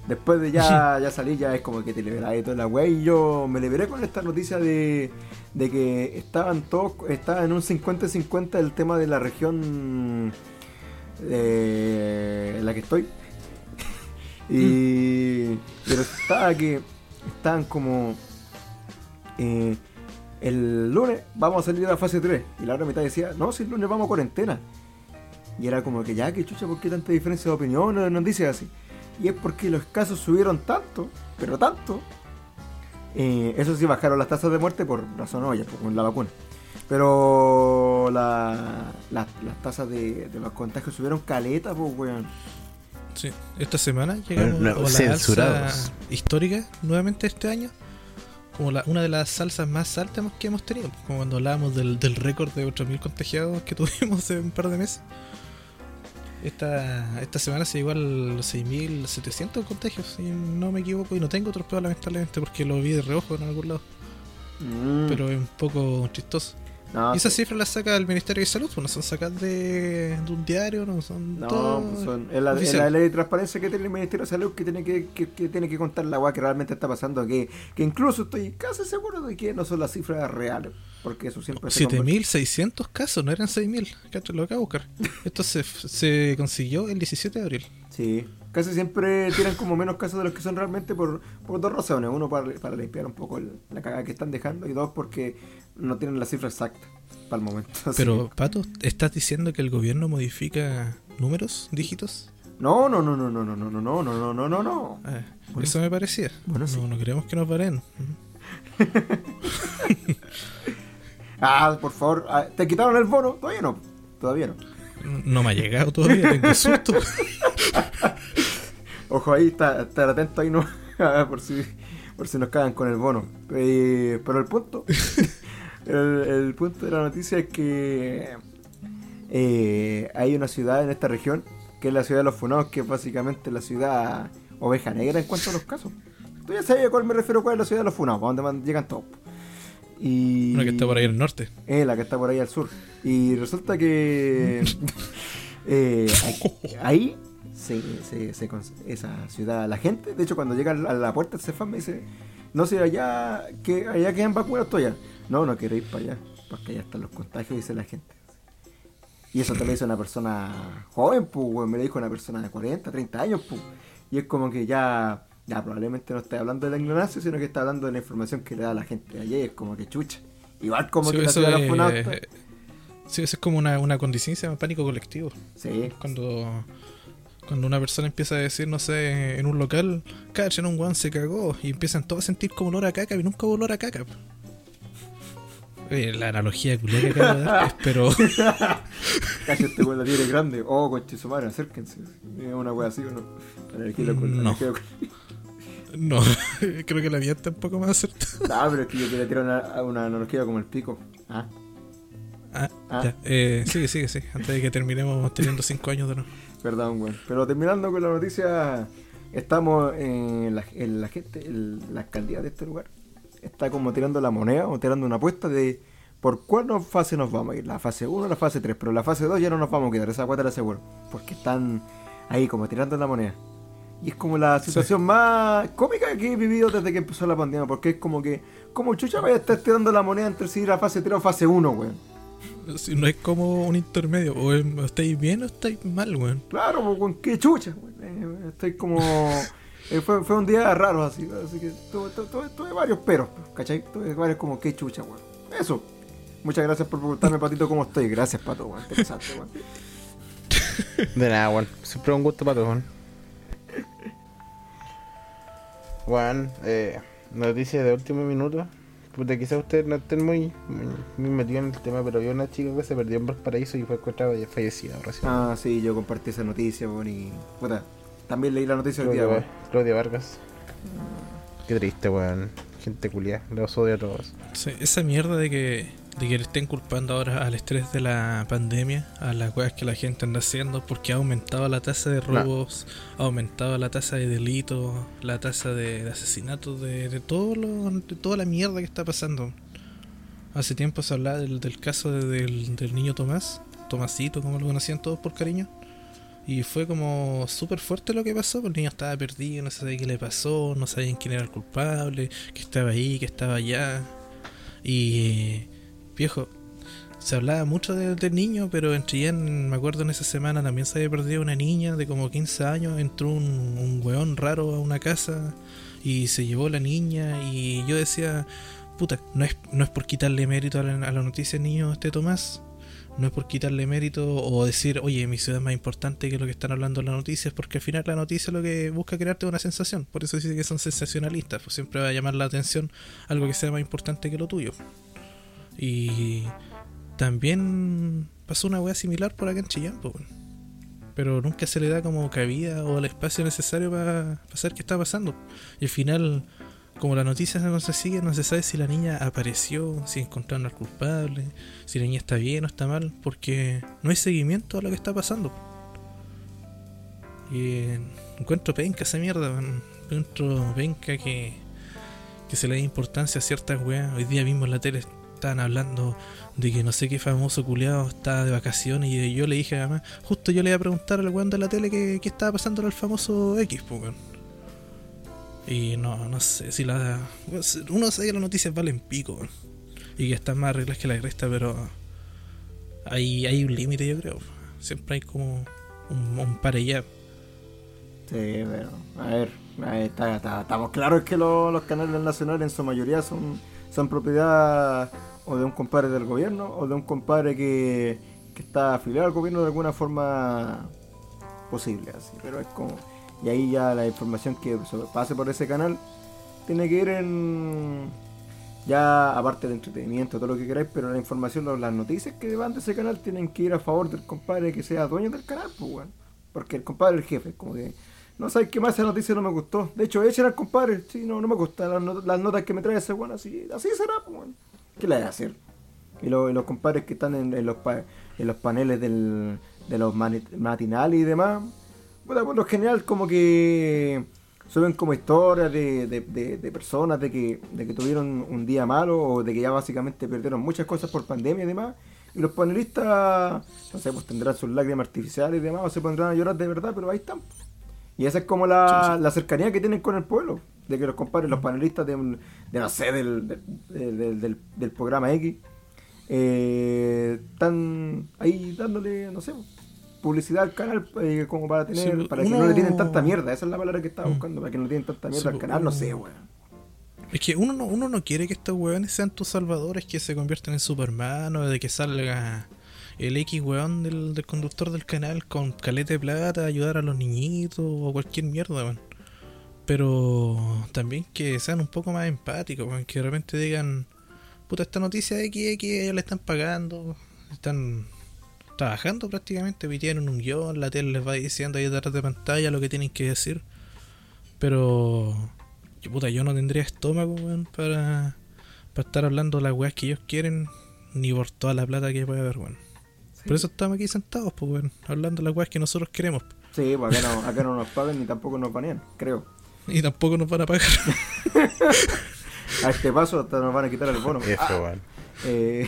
después de ya, ya salir, ya es como que te liberás y toda la weá. Y yo me liberé con esta noticia de, de que estaban todos, estaba en un 50-50 el tema de la región eh, en la que estoy. y pero estaba que estaban como eh, el lunes vamos a salir a la fase 3 y la otra mitad decía no si el lunes vamos a cuarentena. Y era como que ya que chucha ¿por qué tanta diferencia de opinión no, no dice así y es porque los casos subieron tanto pero tanto eh, eso sí bajaron las tasas de muerte por razón obvia por con la vacuna pero la- la- las tasas de, de los contagios subieron caleta pues weón Sí. Esta semana llegamos No, a la alza histórica nuevamente este año. Como la, una de las salsas más altas que hemos tenido. Como cuando hablábamos del, del récord de 8.000 contagiados que tuvimos hace un par de meses. Esta, esta semana se llegó al 6.700 contagios, si no me equivoco. Y no tengo otros peor lamentablemente porque lo vi de reojo en algún lado. Mm. Pero es un poco chistoso. No, y esas sí. cifras las saca el Ministerio de Salud, pues no son sacadas de, de un diario, no son No, pues son, es, la, ley de transparencia que tiene el Ministerio de Salud que tiene que, que, que tiene que contar la weá que realmente está pasando. Que, que incluso estoy casi seguro de que no son las cifras reales. Porque eso siempre se convierte- 7.600 casos, no eran 6.000. Cacho, Lo acabo de buscar. Esto se, se consiguió el 17 de abril. Sí, casi siempre tienen como menos casos de los que son realmente por, por dos razones. Uno, para, para limpiar un poco el- la cagada que están dejando. Y dos, porque no tienen la cifra exacta para el momento. Así Pero, que- Pato, ¿estás diciendo que el gobierno modifica números, dígitos? No, no, no, no, no, no, no, no, no, no, no, no, no, no. Ah, Bueno. eso me parecía. Bueno, sí. no, no queremos que nos paren. Ah, por favor, ah, ¿te quitaron el bono? Todavía no. Todavía no. No me ha llegado todavía, tengo susto. Ojo ahí, está- estar atento ahí no por si por si nos cagan con el bono. Eh, pero el punto, el, el punto de la noticia es que eh, hay una ciudad en esta región que es la ciudad de los funados, que es básicamente la ciudad oveja negra en cuanto a los casos. Tú ya sabes a cuál me refiero, cuál es la ciudad de los funados, donde man- llegan todos. Y Una que está por ahí el norte. eh, la que está por ahí al sur. Y resulta que eh, ahí- se, se- se esa ciudad, la gente, de hecho cuando llega a la puerta del Cefam me dice, no sé, allá, que allá quedan vacunas todavía. No, no quiero ir para allá, porque allá están los contagios, dice la gente. Y eso te lo dice una persona joven, pues, me lo dijo una persona de 40, 30 años, pues. Y es como que ya, ya probablemente no está hablando de la ignorancia, sino que está hablando de la información que le da la gente de allá y es como que chucha. Igual como Sí, que la ciudad de los sí, eso es como una, una condición, se llama pánico colectivo. Sí, Cuando, cuando una persona empieza a decir, no sé, en un local, cachen, un guan se cagó, y empiezan todos a sentir como olor a caca, y nunca hubo olor a caca. Oye, la analogía culia que acabo de dar, pero Cacha este weón la tiene grande. Oh, conche su madre, acérquense. Una wea así no. No. no, creo que la mía está un poco más acertada. No, pero es que yo quería tirar una, una analogía como el pico. Ah, Ah, Ah. ya, eh, sigue, sigue, sí, antes de que terminemos teniendo 5 años de nuevo. perdón, weón. Pero terminando con la noticia, estamos en la, en la gente, en la alcaldía de este lugar. Está como tirando la moneda o tirando una apuesta de por cuál fase nos vamos a ir. La fase 1 o la fase 3. Pero la fase 2 ya no nos vamos a quedar. Esa cuota la aseguro. Porque están ahí como tirando la moneda. Y es como la situación más cómica que he vivido desde que empezó la pandemia. Porque es como que, como chucha vaya a estar tirando la moneda entre si ir a fase 3 o fase 1, weón. Si no es como un intermedio, o es- o estáis bien o estáis mal, weón. Claro, pues, con qué chucha, weón. Eh, estoy como. eh, fue, fue un día raro así, así que tuve, tuve- tuve- varios peros, ¿cachai? Tuve varios como qué chucha, weón. Eso. Muchas gracias por preguntarme, Patito, cómo estoy. Gracias, Pato, weón. Te pasaste, weón. De nada, weón. Siempre un gusto todos, weón. Weón, eh, noticias de último minuto. Puta, quizás ustedes no estén muy, muy, muy metidos en el tema, pero había una chica que se perdió en Valparaíso y fue encontrada fallecida recién. Ah, sí, yo compartí esa noticia, weón, y. Puta, también leí la noticia hoy Claudia, día, weón. Claudia Vargas. Qué triste, weón. Gente culiada. Los odio a todos. Sí, esa mierda de que, de que le estén culpando ahora al estrés de la pandemia, a las weas que la gente anda haciendo, porque ha aumentado la tasa de robos, ha aumentado la tasa de delitos, la tasa de, de asesinatos, de, de todo lo, de toda la mierda que está pasando. hace tiempo se hablaba del, del caso de- del, del niño Tomás, Tomasito, como lo conocían todos por cariño. Y fue como súper fuerte lo que pasó, porque el niño estaba perdido, no sabía qué le pasó, no sabían quién era el culpable, que estaba ahí, que estaba allá. Y viejo, se hablaba mucho de- del niño, pero en Chillán, me acuerdo en esa semana también se había perdido una niña de como 15 años, entró un, un weón raro a una casa y se llevó la niña y yo decía, puta, no es, no es por quitarle mérito a la, a la noticia niño este Tomás, no es por quitarle mérito o decir, oye, mi ciudad es más importante que lo que están hablando en las noticias, porque al final la noticia lo que busca crearte es una sensación, por eso dice que son sensacionalistas, pues siempre va a llamar la atención algo que sea más importante que lo tuyo. Y también pasó una weá similar por acá en Chillán, pero nunca se le da como cabida o el espacio necesario para saber qué está pasando. Y al final, como la noticia no se sigue, no se sabe si la niña apareció, si encontraron al culpable, si la niña está bien o está mal, porque no hay seguimiento a lo que está pasando. Y eh, encuentro penca esa mierda, encuentro penca que, que se le dé importancia a ciertas weas. Hoy día mismo en la tele estaban hablando de que no sé qué famoso culiado estaba de vacaciones y yo le dije además, justo yo le iba a preguntar al weón de la tele qué, qué estaba pasando al famoso X, pues weón. Y no, no sé si la. Uno sabe que las noticias valen pico. Y que están más reglas que la cresta, pero. Hay, hay un límite, yo creo. Siempre hay como un, un par allá. Sí, pero, a ver, está, está- estamos claros que lo- los canales nacionales en su mayoría son, son propiedad o de un compadre del gobierno o de un compadre que, que está afiliado al gobierno de alguna forma posible, así, pero es como... Y ahí ya la información que se pase por ese canal tiene que ir en... Ya aparte de entretenimiento, todo lo que queráis, pero la información, las noticias que van de ese canal tienen que ir a favor del compadre que sea dueño del canal, pues, weón. Porque el compadre es el jefe, como que... No sabes qué más esa noticia no me gustó. De hecho, echen al compadre. Sí, no, no me gustan las, not- las notas que me trae ese weón. Así, así será, pues. ¿Qué le voy a hacer? Y, lo- los compadres que están en, los, pa- en los paneles del, de los matinales y demás. Bueno, por lo general, como que suben como historias de- de personas de que, de que tuvieron un día malo o de que ya básicamente perdieron muchas cosas por pandemia y demás. Y los panelistas, no sé, pues tendrán sus lágrimas artificiales y demás, o se pondrán a llorar de verdad, pero ahí están. Y esa es como la, la cercanía que tienen con el pueblo. De que los compadres, los panelistas de, un- de no sé, del, del, del- del- del programa X, eh, están ahí dándole, no sé, publicidad al canal eh, como para tener, Sí, para que no le tienen tanta mierda. Esa es la palabra que estaba Mm. buscando, para que no le tienen tanta mierda al canal, no sé, weón. Es que uno no, uno no quiere que estos weones sean tus salvadores, que se conviertan en Superman o de que salga el X weón del, conductor del canal con caleta de plata ayudar a los niñitos o cualquier mierda, weón. Pero también que sean un poco más empáticos, weón, que de repente digan, puta, esta noticia de XX, ellos le están pagando, están trabajando prácticamente, tienen un guion, la tele les va diciendo ahí detrás de pantalla lo que tienen que decir. Pero yo, puta, yo no tendría estómago, weón, para, para estar hablando las weas que ellos quieren, ni por toda la plata que puede haber, weón. Por eso estamos aquí sentados, pues, weón, hablando las weas que nosotros queremos. Sí, pues acá no, acá no nos pagan ni tampoco nos banean, creo. Y tampoco nos van a pagar. A este paso hasta nos van a quitar el bono. Eso, Ah, weón. eh,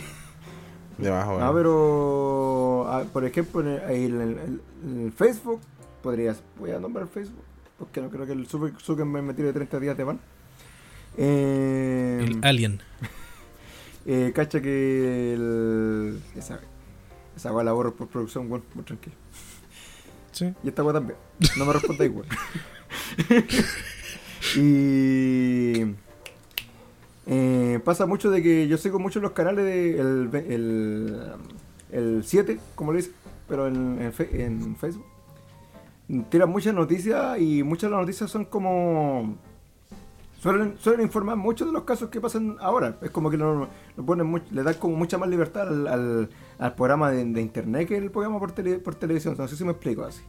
De más, weón. Ah, pero ah, por ejemplo en el, el- el- el Facebook, podrías, voy a nombrar Facebook, porque no creo que el Zucker- Zuckerberg me tire 30 días de ban. Eh, El alien. eh, cacha que el, esa, esa agua la borro por producción, bueno, muy tranquilo. Sí. Y esta agua también, no me respondáis, igual. y eh, pasa mucho de que yo sigo mucho los canales de el, el, el 7, como le dicen, pero en, en, fe- en Facebook. Tiran muchas noticias y muchas de las noticias son como... Suelen, suelen informar mucho de los casos que pasan ahora. Es como que lo, lo ponen le dan como mucha más libertad al, al, programa de, internet que el programa por, tele- por televisión. No sé si me explico así.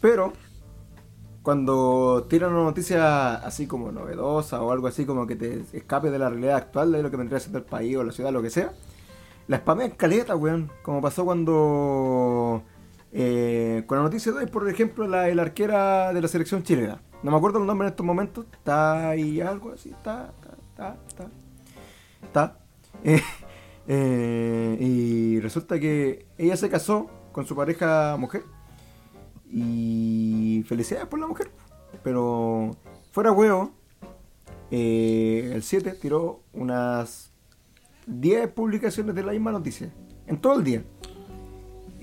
Pero cuando tiran una noticia así como novedosa o algo así como que te escape de la realidad actual de lo que vendría siendo el país o la ciudad, lo que sea, la spamean caleta, weón. Como pasó cuando. Eh, con la noticia de hoy, por ejemplo, la, arquera de la selección chilena. No me acuerdo el nombre en estos momentos. Está ahí algo así. Está, está, está, está. Está. Eh, Eh, y resulta que ella se casó con su pareja mujer. Y felicidades por la mujer. Pero fuera huevo, eh, el 7 tiró unas 10 publicaciones de la misma noticia. En todo el día.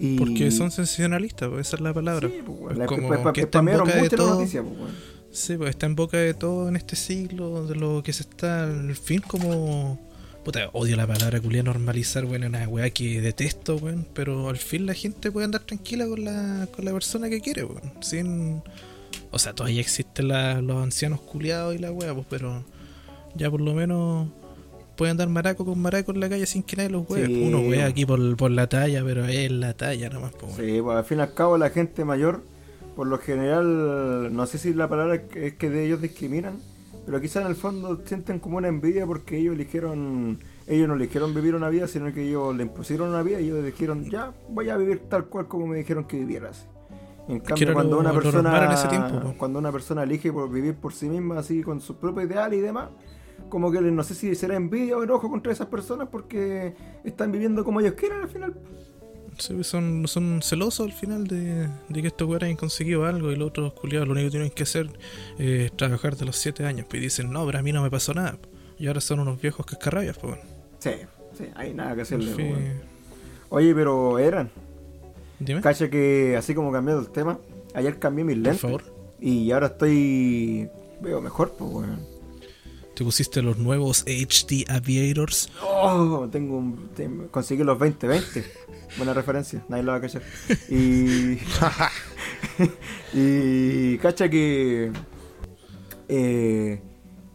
Y... Porque son sensacionalistas, pues, esa es la palabra. Sí, pues. Es como pa- pa- que está en boca de todo. noticia, pues, weón. Sí, pues está en boca de todo en este siglo, de lo que se está, al fin, como. Puta, odio la palabra culia normalizar, weón, es una weá que detesto, weón, pero al fin la gente puede andar tranquila con la, con la persona que quiere, weón, sin. O sea, todavía existen la- los ancianos culiados y la weá, pues, pero ya por lo menos puede andar maraco con maraco en la calle sin que nadie los weá. Sí. Uno wea aquí por, por la talla, pero es la talla nomás, pues, weón. Sí, pues al fin y al cabo la gente mayor, por lo general, no sé si la palabra es que de ellos discriminan, pero quizás en el fondo sienten como una envidia porque ellos eligieron, ellos no eligieron vivir una vida, sino que ellos le impusieron una vida y ellos dijeron, ya, voy a vivir tal cual como me dijeron que vivieras. En cambio, cuando lo- una persona normal en ese tiempo, po. cuando una persona elige por vivir por sí misma, así con su propio ideal y demás, como que no sé si será envidia o enojo contra esas personas porque están viviendo como ellos quieren al final. Sí, pues, son, son celosos al final de, de que estos weones hayan conseguido algo y los otros culiados lo único que tienen que hacer es trabajar de los 7 años. Pues y dicen, no, pero a mí no me pasó nada. Y ahora son unos viejos cascarrabias, pues bueno. Sí, sí, hay nada que hacerle. weón. Oye, pero eran, Dime, cacha que así como cambiando el tema, ayer cambié mis por lentes favor. y ahora estoy veo mejor, pues weón. ¿Te pusiste los nuevos HD Aviators? Oh, tengo un, te- conseguí los 2020. Buena referencia, nadie lo va a cachar. Y y cacha que eh,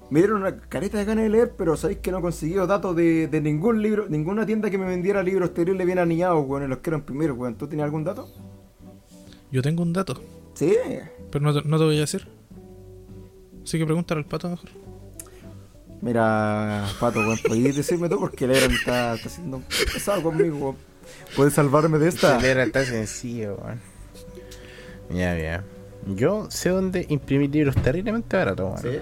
me dieron una careta de ganas de leer, pero sabéis que no he conseguido datos de, de ningún libro, ninguna tienda que me vendiera libros terribles bien aniñados, weón, y los quiero imprimir, weón. ¿Tú tenías algún dato? Yo tengo un dato, Sí. pero no te, no te voy a decir. Así que pregúntale al pato mejor. Mira, Pato, weón, podéis decirme tú porque el Aaron está, está haciendo pesado conmigo, weón. ¿Puedes salvarme de esta? Era tan sencillo, weón. Ya, ya. Yo sé dónde imprimir libros terriblemente baratos, weón. Sí.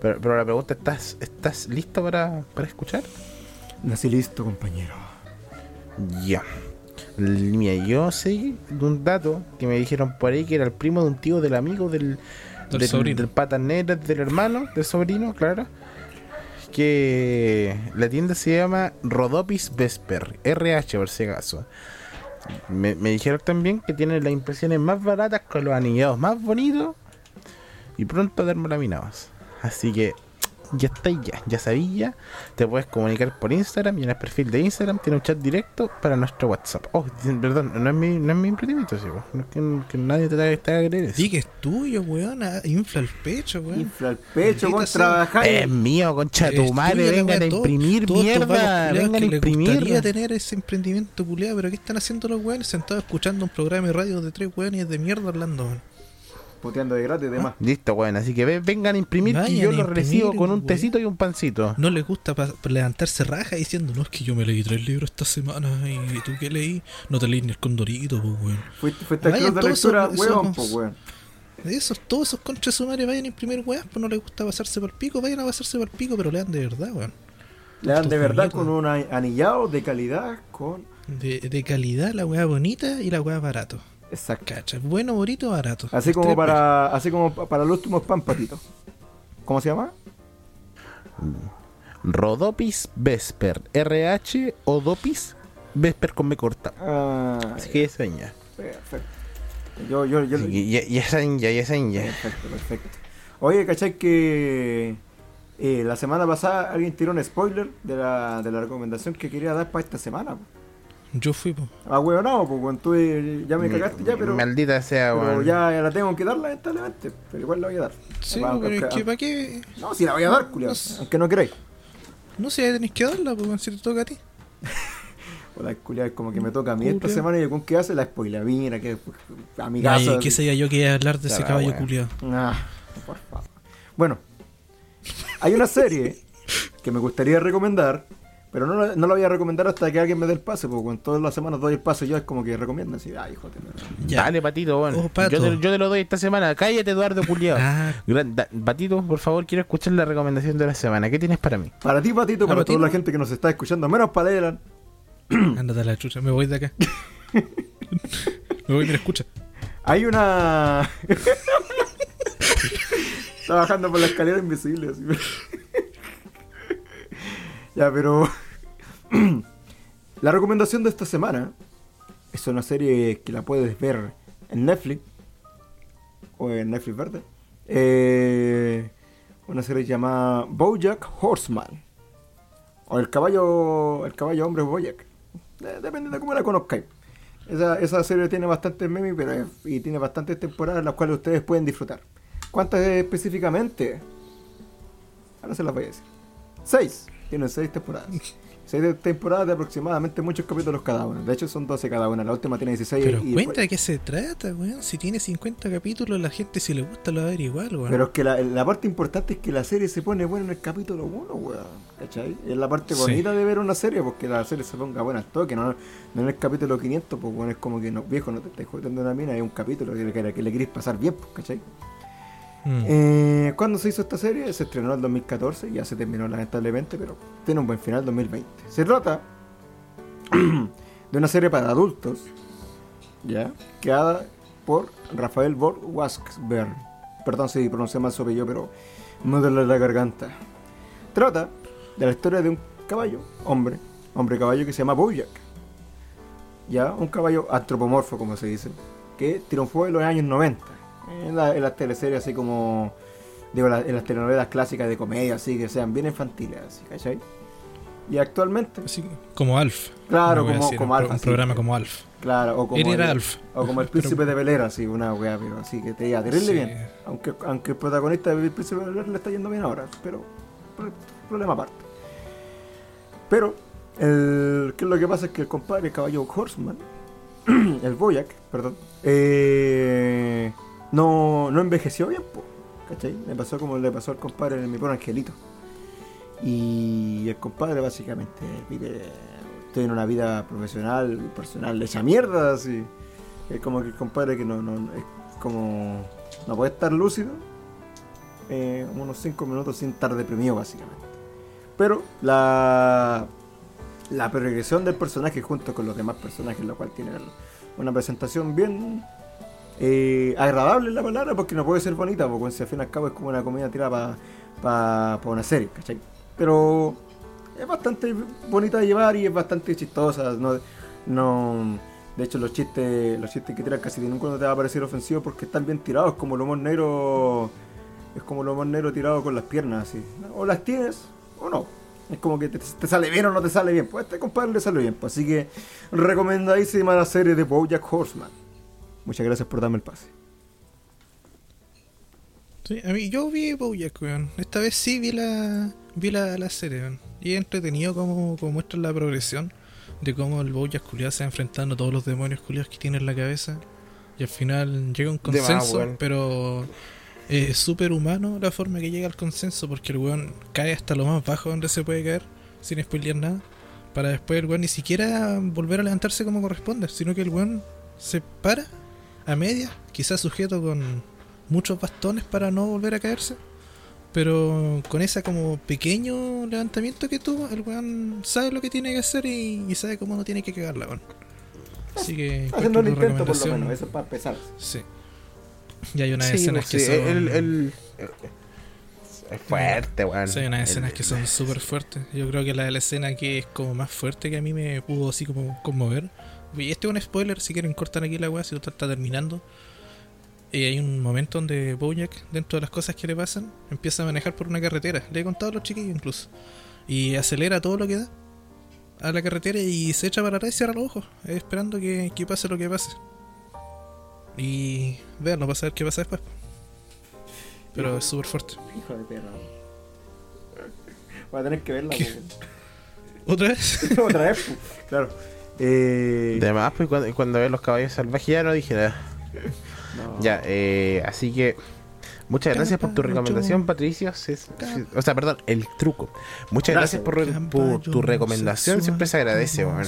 Pero, pero la pregunta, ¿estás, ¿estás listo para, para escuchar? Nací listo, compañero. Ya. Mira, yo sé de un dato que me dijeron por ahí que era el primo de un tío del amigo del, Del sobrino. del patas negras del hermano, del sobrino, claro. Que la tienda se llama Rodopis Vesper, RH por si acaso. Me, me dijeron también que tienen las impresiones más baratas con los anillados más bonitos y pronto termolaminados. Así que ya está ya, ya sabía. Te puedes comunicar por Instagram y en el perfil de Instagram tiene un chat directo para nuestro WhatsApp. Oh, perdón, no es mi, no es mi emprendimiento, sí, no es que, que nadie te haga creer eso. Sí, que es tuyo, weón. ah, Infla el pecho, weón. Infla el pecho, weón, trabajar. Es mío, concha tu madre, vengan a todo- imprimir vagos mierda, vengan a que les gustaría imprimir. tener ese emprendimiento culiado, pero ¿qué están haciendo los weones? Sentados escuchando un programa de radio de tres weones de mierda hablando, weón. Puteando de gratis y demás. Listo, weón, así que ve- vengan a imprimir que Vayan yo a lo imprimir, recibo con un tecito y un pancito. No les gusta pa- levantarse raja diciendo, no, es que yo me leí tres libros esta semana y tú qué leí, no te leí ni el condorito, pues, weón. Fuiste, Vayan club de todos lectura, esos- weón, esos- pues, weón. Esos, todos esos conches sumares vayan a imprimir weas, pues no les gusta pasarse por el pico, vayan a pasarse por el pico, pero lean de verdad, weón. Le dan de verdad con un a- anillado de calidad, con... De, de calidad, la wea bonita y la wea barato. Exacto. Cacha, bueno, bonito, barato. Así Los como para así como pa- para el último spam, patito. ¿Cómo se llama? Rodopis Vesper, RH o Dopis Vesper con B corta. Ah, Así que ya. perfecto. Yo, yo, yo... Así que ya, ya ya, ya. Perfecto, perfecto. Oye, ¿cachai que eh, la semana pasada alguien tiró un spoiler de la, de la recomendación que quería dar para esta semana? Po? Yo fui, pues. Ah, weón, no, pues weón, tú eh, ya me cagaste ya, pero, Maldita sea, pero weón. ya, ya la tengo que dar lamentablemente, pero igual la voy a dar. Sí, pero es aunque- que ¿para qué? No, si la voy a dar, culiao, No aunque no queráis. No sé, tenés que darla, pues, si te toca a ti. Hola, culiao, es como que me toca a mí esta semana y con qué hace la spoiler. Mira, que amigazo. Ay, qué sé yo que iba a hablar de ese caballo culiado. Ah, por favor. Bueno, hay una serie que me gustaría recomendar Pero no, lo- no lo voy a recomendar hasta que alguien me dé el pase, porque cuando todas las semanas doy el pase yo es como que recomiendo así, ay, hijo de... Ya. Dale, Patito, bueno. Oh, Pato. Yo, te, yo te lo doy esta semana. Cállate, Eduardo Culiado. Ah, Patito, por favor, quiero escuchar la recomendación de la semana. ¿Qué tienes para mí? Para ti, Patito, para Patito. toda la gente que nos está escuchando, menos para Elan, ándate a la chucha, me voy de acá. me voy, mira, escucha. hay una... está bajando por la escalera invisible, así. ya, pero... la recomendación de esta semana es una serie que la puedes ver en Netflix o en Netflix verde. Eh, una serie llamada BoJack Horseman o el caballo el caballo hombre Bojack. Eh, depende de cómo la conozcáis. Esa, esa serie tiene bastantes memes pero y tiene bastantes temporadas las cuales ustedes pueden disfrutar. ¿Cuántas específicamente? Ahora se las voy a decir. Seis. Tienen seis temporadas. Seis temporadas de aproximadamente muchos capítulos cada una. De hecho son 12 cada una. La última tiene 16 Pero y cuenta después- de qué se trata, weón. Si tiene 50 capítulos, la gente si le gusta lo va a ver igual, weón. Pero es que la, la parte importante es que la serie se pone buena en el capítulo 1, weón. ¿Cachai? Es la parte Sí. bonita de ver una serie, porque la serie se ponga buena al toque, no, no en el capítulo 500, pues bueno, es como que no, viejo, no te estés jodiendo una mina, hay un capítulo que, que, que le querés pasar bien, pues, ¿cachai? Mm. Eh, ¿Cuándo se hizo esta serie? Se estrenó en el 2014, ya se terminó lamentablemente, pero tiene un buen final 2020. Se trata de una serie para adultos, ¿ya? Creada por Rafael Bor Waskberg. Perdón si pronuncié mal su apellido, pero me duele la garganta. Trata de la historia de un caballo, hombre, hombre caballo que se llama Bojack. Ya, un caballo antropomorfo, como se dice, que triunfó en los años 90. En, la- en las teleseries así como, digo, la- en las telenovelas clásicas de comedia, así que sean bien infantiles, así, ¿cachai? Y actualmente, Así como Alf. Claro, como- Alf, un así. programa como Alf. claro, o como, Él era el, Alf. o como el Pero- príncipe de Belera, así, una wea, pero así que te iba terrible Sí. bien. Aunque, aunque el protagonista del príncipe de Belera le está yendo bien ahora, pero pro- problema aparte. Pero, el, ¿qué es lo que pasa? Es que el compadre, el caballo Horseman, el Boyac, perdón, eh, no, no envejeció bien, po, ¿cachai? Le pasó como le pasó al compadre en mi pobre angelito. Y el compadre básicamente vive, tiene una vida profesional y personal hecha mierda, así. Es como que el compadre que no, no es como no puede estar lúcido eh, unos 5 minutos sin estar deprimido básicamente. Pero la la progresión del personaje junto con los demás personajes, lo cual tiene una presentación bien eh, agradable en la palabra, porque no puede ser bonita, porque si al fin y al cabo es como una comida tirada para una serie. Pero es bastante bonita de llevar y es bastante chistosa. No, no, de hecho, los chistes los chistes que tiran casi nunca no te va a parecer ofensivo porque están bien tirados, como el humor negro. Es como el humor negro tirado con las piernas, así. O las tienes o no. Es como que te, te sale bien o no te sale bien. Pues a este compadre le sale bien. Pues, así que recomendadísima la serie de Bojack Horseman. Muchas gracias por darme el pase. Sí, a mí, yo vi Bojack, weón. Esta vez sí vi la, vi la, la serie, weón. Y es entretenido como, como muestra la progresión de cómo el Bojack culiado se va enfrentando a todos los demonios culiados que tiene en la cabeza. Y al final llega a un más, consenso, pero eh, es súper humano la forma que llega al consenso porque el weón cae hasta lo más bajo donde se puede caer, sin spoilear nada. Para después el weón ni siquiera volver a levantarse como corresponde, sino que el weón se para a media, quizás sujeto con muchos bastones para no volver a caerse. Pero con ese como pequeño levantamiento que tuvo, el weón sabe lo que tiene que hacer y, y sabe cómo no tiene que cagarla, weón. Así que Haciendo el intento por lo menos, eso es para empezar. Sí. Y hay unas Sí, escenas pues, que sí, son. el- el- es fuerte, weón. Sí, hay unas escenas El- que son súper fuertes. Yo creo que la, la escena que es como más fuerte que a mí me pudo así como conmover. Y este es un spoiler, si quieren cortan aquí la weá, si total está terminando. Y hay un momento donde Bojack, dentro de las cosas que le pasan, empieza a manejar por una carretera. Le he contado a los chiquillos incluso. Y acelera todo lo que da a la carretera y se echa para atrás y cierra los ojos, esperando que, que pase lo que pase. Y vean, no pasa a ver qué pasa después. Pero es súper fuerte. Hijo de perra. Voy a tener que verla. ¿Otra vez? Otra vez, pues. claro. Eh, Además, pues cuando, cuando ves los caballos salvajes ya no dije nada. no. Ya, eh, así que. Muchas gracias por tu recomendación, Patricio. O sea, perdón, el truco. Muchas gracias, Gracias, por, por tu recomendación. Siempre se agradece, weón.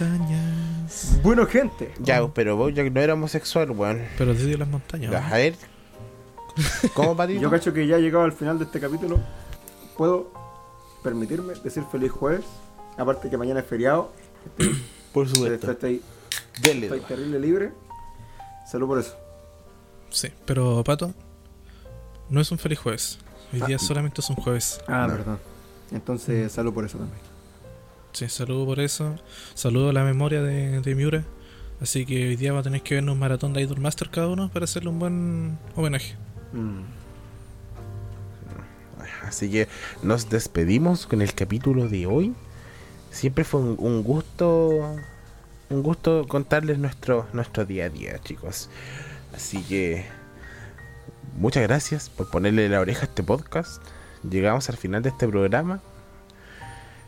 Montañas. Bueno, gente. Ya, pero vos ya no era homosexual, weón. Pero desde las montañas. A ver. Yo cacho que ya he llegado al final de este capítulo. Puedo permitirme decir feliz jueves. Aparte que mañana es feriado. Estoy, Por supuesto. estoy- estoy terrible libre. Salud por eso. Sí, pero Pato, no es un feliz jueves. Hoy día solamente es un jueves. Ah, No. perdón. Entonces, salud por eso también. Sí, saludo por eso. Saludo a la memoria de, de Miura. Así que hoy día va a tener que vernos un maratón de Idol Master cada uno para hacerle un buen homenaje. Mm. Así que nos despedimos con el capítulo de hoy. Siempre fue un, gusto. Un gusto contarles nuestro, nuestro día a día, chicos. Así que. Muchas gracias por ponerle la oreja a este podcast. Llegamos al final de este programa.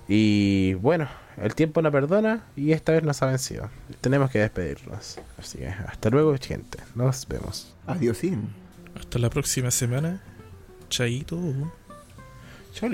Y bueno, el tiempo no perdona y esta vez nos ha vencido. Tenemos que despedirnos. Así que hasta luego, gente. Nos vemos. Adiosín. Hasta la próxima semana. Chaito. Chau.